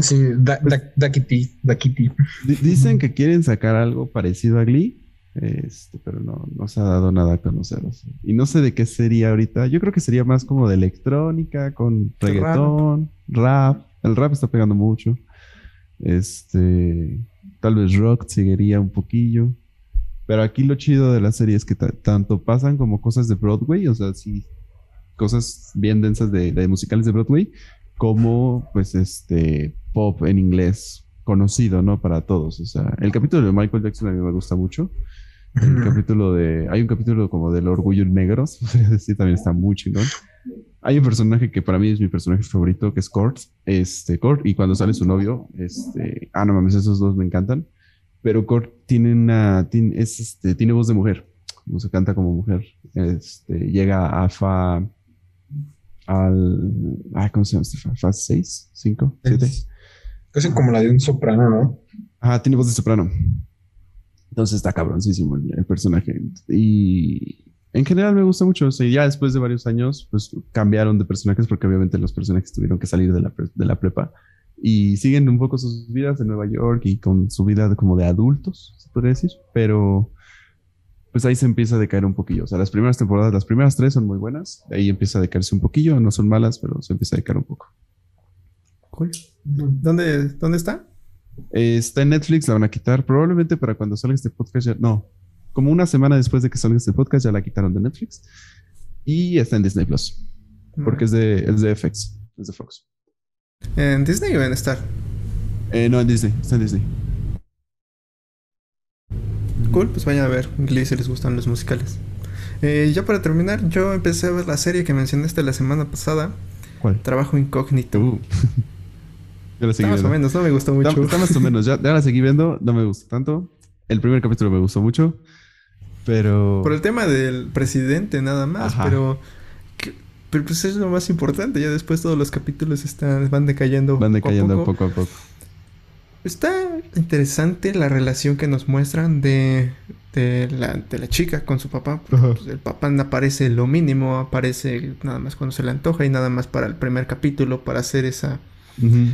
Sí, da, da. Di- Dicen que quieren sacar algo parecido a Glee, este, pero no, no se ha dado nada a conocer. o sea. Y no sé de qué sería ahorita. Yo creo que sería más como de electrónica, con reggaetón, rap. El rap está pegando mucho. Este, tal vez rock seguiría un poquillo. Pero aquí lo chido de la serie es que ta- tanto pasan como cosas de Broadway, o sea, sí, cosas bien densas de, de musicales de Broadway, como pues este pop en inglés conocido, ¿no? Para todos. O sea, el capítulo de Michael Jackson a mí me gusta mucho. El capítulo de. Hay un capítulo como del orgullo negros. sí, también está muy chingón. Hay un personaje que para mí es mi personaje favorito, que es Kurt. Este, Kurt, y cuando sale su novio, este. Ah, no mames, esos dos me encantan. Pero Kurt tiene una. Tiene, es, este, tiene voz de mujer. O sea, canta como mujer. Este, llega a Fa. Al. Ay, ¿cómo se llama este Fa? ¿Fa 6? ¿5? ¿7? Casi como la de un soprano, ¿no? Ah, tiene voz de soprano. Entonces está cabroncísimo el, el personaje. Y en general me gusta mucho. O sea, ya después de varios años, pues cambiaron de personajes porque obviamente los personajes tuvieron que salir de la, pre- de la prepa y siguen un poco sus vidas en Nueva York y con su vida como de adultos, se podría decir. Pero pues ahí se empieza a decaer un poquillo. O sea, las primeras temporadas, las primeras tres son muy buenas. De ahí empieza a decaerse un poquillo. No son malas, pero se empieza a decaer un poco. Cool. ¿Dónde, ¿Dónde está? Eh, está en Netflix, la van a quitar probablemente para cuando salga este podcast. Ya, no, como una semana después de que salga este podcast ya la quitaron de Netflix. Y está en Disney Plus, porque es de, es de FX, es de Fox. ¿En Disney o en Star? Eh, no, en Disney, está en Disney. Cool, pues vayan a ver Glee si les gustan los musicales. Eh, ya para terminar, yo empecé a ver la serie que mencionaste la semana pasada, ¿Cuál? Trabajo Incógnito. Uh. ya la Está seguí más o viendo. menos, no me gustó mucho. está más o menos, ya, ya la seguí viendo, no me gustó tanto. El primer capítulo me gustó mucho, pero... Por el tema del presidente nada más, Ajá. pero, pero pues es lo más importante. Ya después todos los capítulos están, van decayendo. Van poco a decayendo poco. poco a poco. Está interesante la relación que nos muestran de, de, la, de la chica con su papá. Pues el papá no aparece lo mínimo, aparece nada más cuando se le antoja y nada más para el primer capítulo para hacer esa,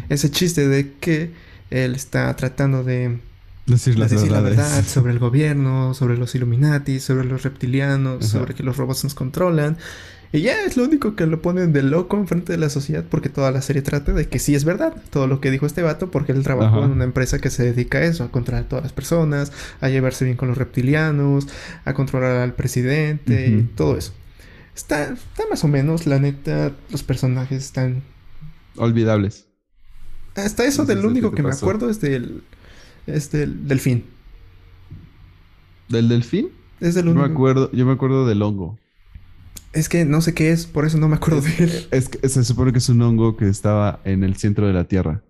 ese chiste de que él está tratando de Decir de las decir la verdad sobre el gobierno, sobre los Illuminati, sobre los reptilianos, Ajá. sobre que los robots nos controlan. Y ya es lo único que lo ponen de loco enfrente de la sociedad porque toda la serie trata de que sí es verdad todo lo que dijo este vato porque él trabajó Ajá. en una empresa que se dedica a eso, a controlar a todas las personas, a llevarse bien con los reptilianos, a controlar al presidente y todo eso. Está, está más o menos, la neta, los personajes están... Olvidables. Hasta eso No sé del único que me acuerdo es del... Es del delfín. ¿Del delfín? Es del Yo me único. acuerdo, yo me acuerdo del hongo. Es que no sé qué es, por eso no me acuerdo de él. Es que se supone que es un hongo que estaba en el centro de la Tierra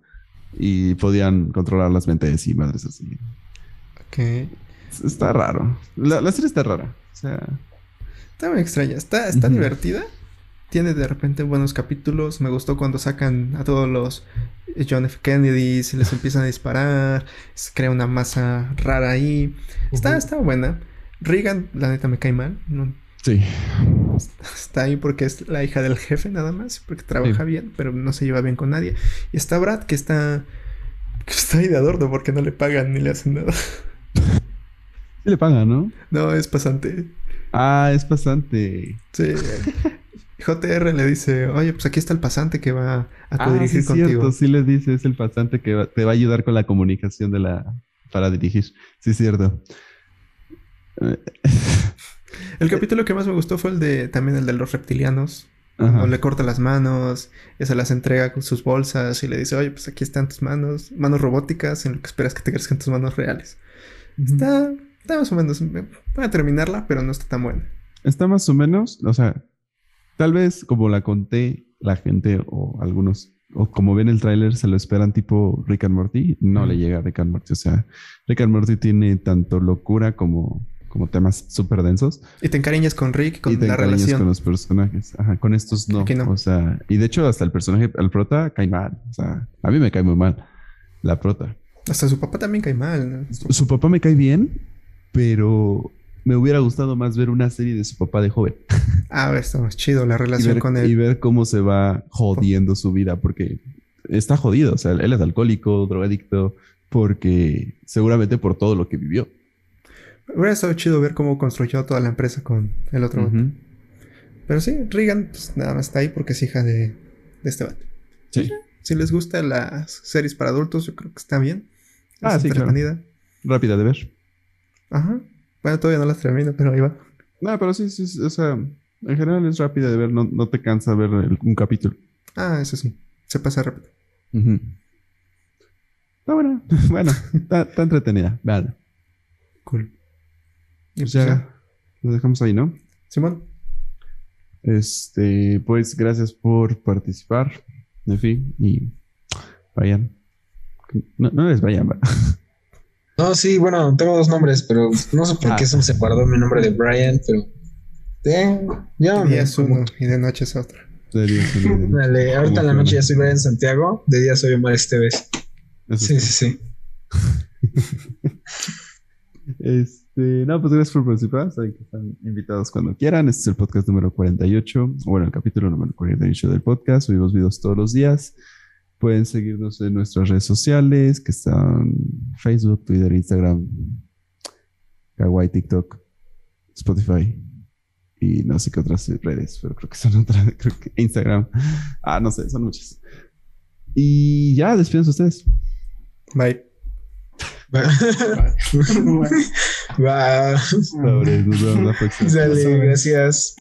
y podían controlar las mentes y madres así. Ok. Está raro. La, la serie está rara. O sea, Está muy extraña. Está, está divertida. Tiene de repente buenos capítulos. Me gustó cuando sacan a todos los John F. Kennedy y les empiezan a disparar. Se crea una masa rara ahí. Está, está buena. Regan, la neta, me cae mal. No, sí. está ahí porque es la hija del jefe nada más. Porque trabaja Sí. bien, pero no se lleva bien con nadie. Y está Brad, que está... Que está ahí de adorno porque no le pagan ni le hacen nada. Sí le pagan, ¿no? No, es pasante. Ah, es pasante. Sí. JR le dice, oye, pues aquí está el pasante que va a Ah, co-dirigir sí, contigo. cierto. Sí le dice, es el pasante que va- te va a ayudar con la comunicación de la... para dirigir. Sí, es cierto. El capítulo que más me gustó fue el de también el de los reptilianos. Cuando le corta las manos, se las entrega con sus bolsas y le dice, oye, pues aquí están tus manos, manos robóticas, en lo que esperas que te crezcan tus manos reales. Está, está más o menos, me- voy a terminarla, pero no está tan buena. Está más o menos, o sea, tal vez como la conté, la gente o algunos, o como ven el tráiler, se lo esperan tipo Rick and Morty. No le llega a Rick and Morty. O sea, Rick and Morty tiene tanto locura como, como temas súper densos. Y te encariñas con Rick, con y te la encariñas relación. con los personajes. Ajá, con estos no. No. O sea, y de hecho hasta el personaje, el prota cae mal. O sea, a mí me cae muy mal la prota. Hasta su papá también cae mal. ¿no? Su, su papá me cae bien, pero me hubiera gustado más ver una serie de su papá de joven. Ah, está más chido la y relación ver, con y él. ver cómo se va jodiendo su vida, porque está jodido. O sea, él es alcohólico, drogadicto, porque seguramente por todo lo que vivió. Hubiera estado chido ver cómo construyó toda la empresa con el otro vato. Ujú. Pero sí, Regan pues, nada más está ahí porque es hija de, de este vato. Sí. Si les gustan las series para adultos, yo creo que está bien. Es Ah, sí, claro. entretenida. Rápida de ver. Ajá. Bueno, todavía no las termino, pero ahí va. No, pero sí, sí, sí, o sea, en general es rápida de ver, no, no te cansa ver el- un capítulo. Ah, eso sí. Se pasa rápido. Ujú. Está buena. bueno, está, está entretenida. Vean. Cool. Pues pues ya, lo dejamos ahí, ¿no? Simón. Este, pues gracias por participar, en fin, y vayan. No, no les vayan, va. No, sí, bueno, tengo dos nombres, pero no sé por Ah. qué se me separó mi nombre de Brian, pero. Eh, ya De día es uno y de noche es otro. Serio, serio. Dale, ahorita en la noche ya soy Brian Santiago, de día soy Omar Esteves. Eso Sí, es sí, sí. Este, no, pues gracias por participar. Saben que están invitados cuando quieran. Este es el podcast número 48, o bueno, el capítulo número 48 del podcast. Subimos videos todos los días. Pueden seguirnos en nuestras redes sociales, que están Facebook, Twitter, Instagram, Kawaii, TikTok, Spotify y no sé qué otras redes, pero creo que son otras, creo que Instagram. Ah, no sé, son muchas. Y ya, despídense ustedes. Bye. Va. Sobre, nos vemos la próxima. Dale, gracias.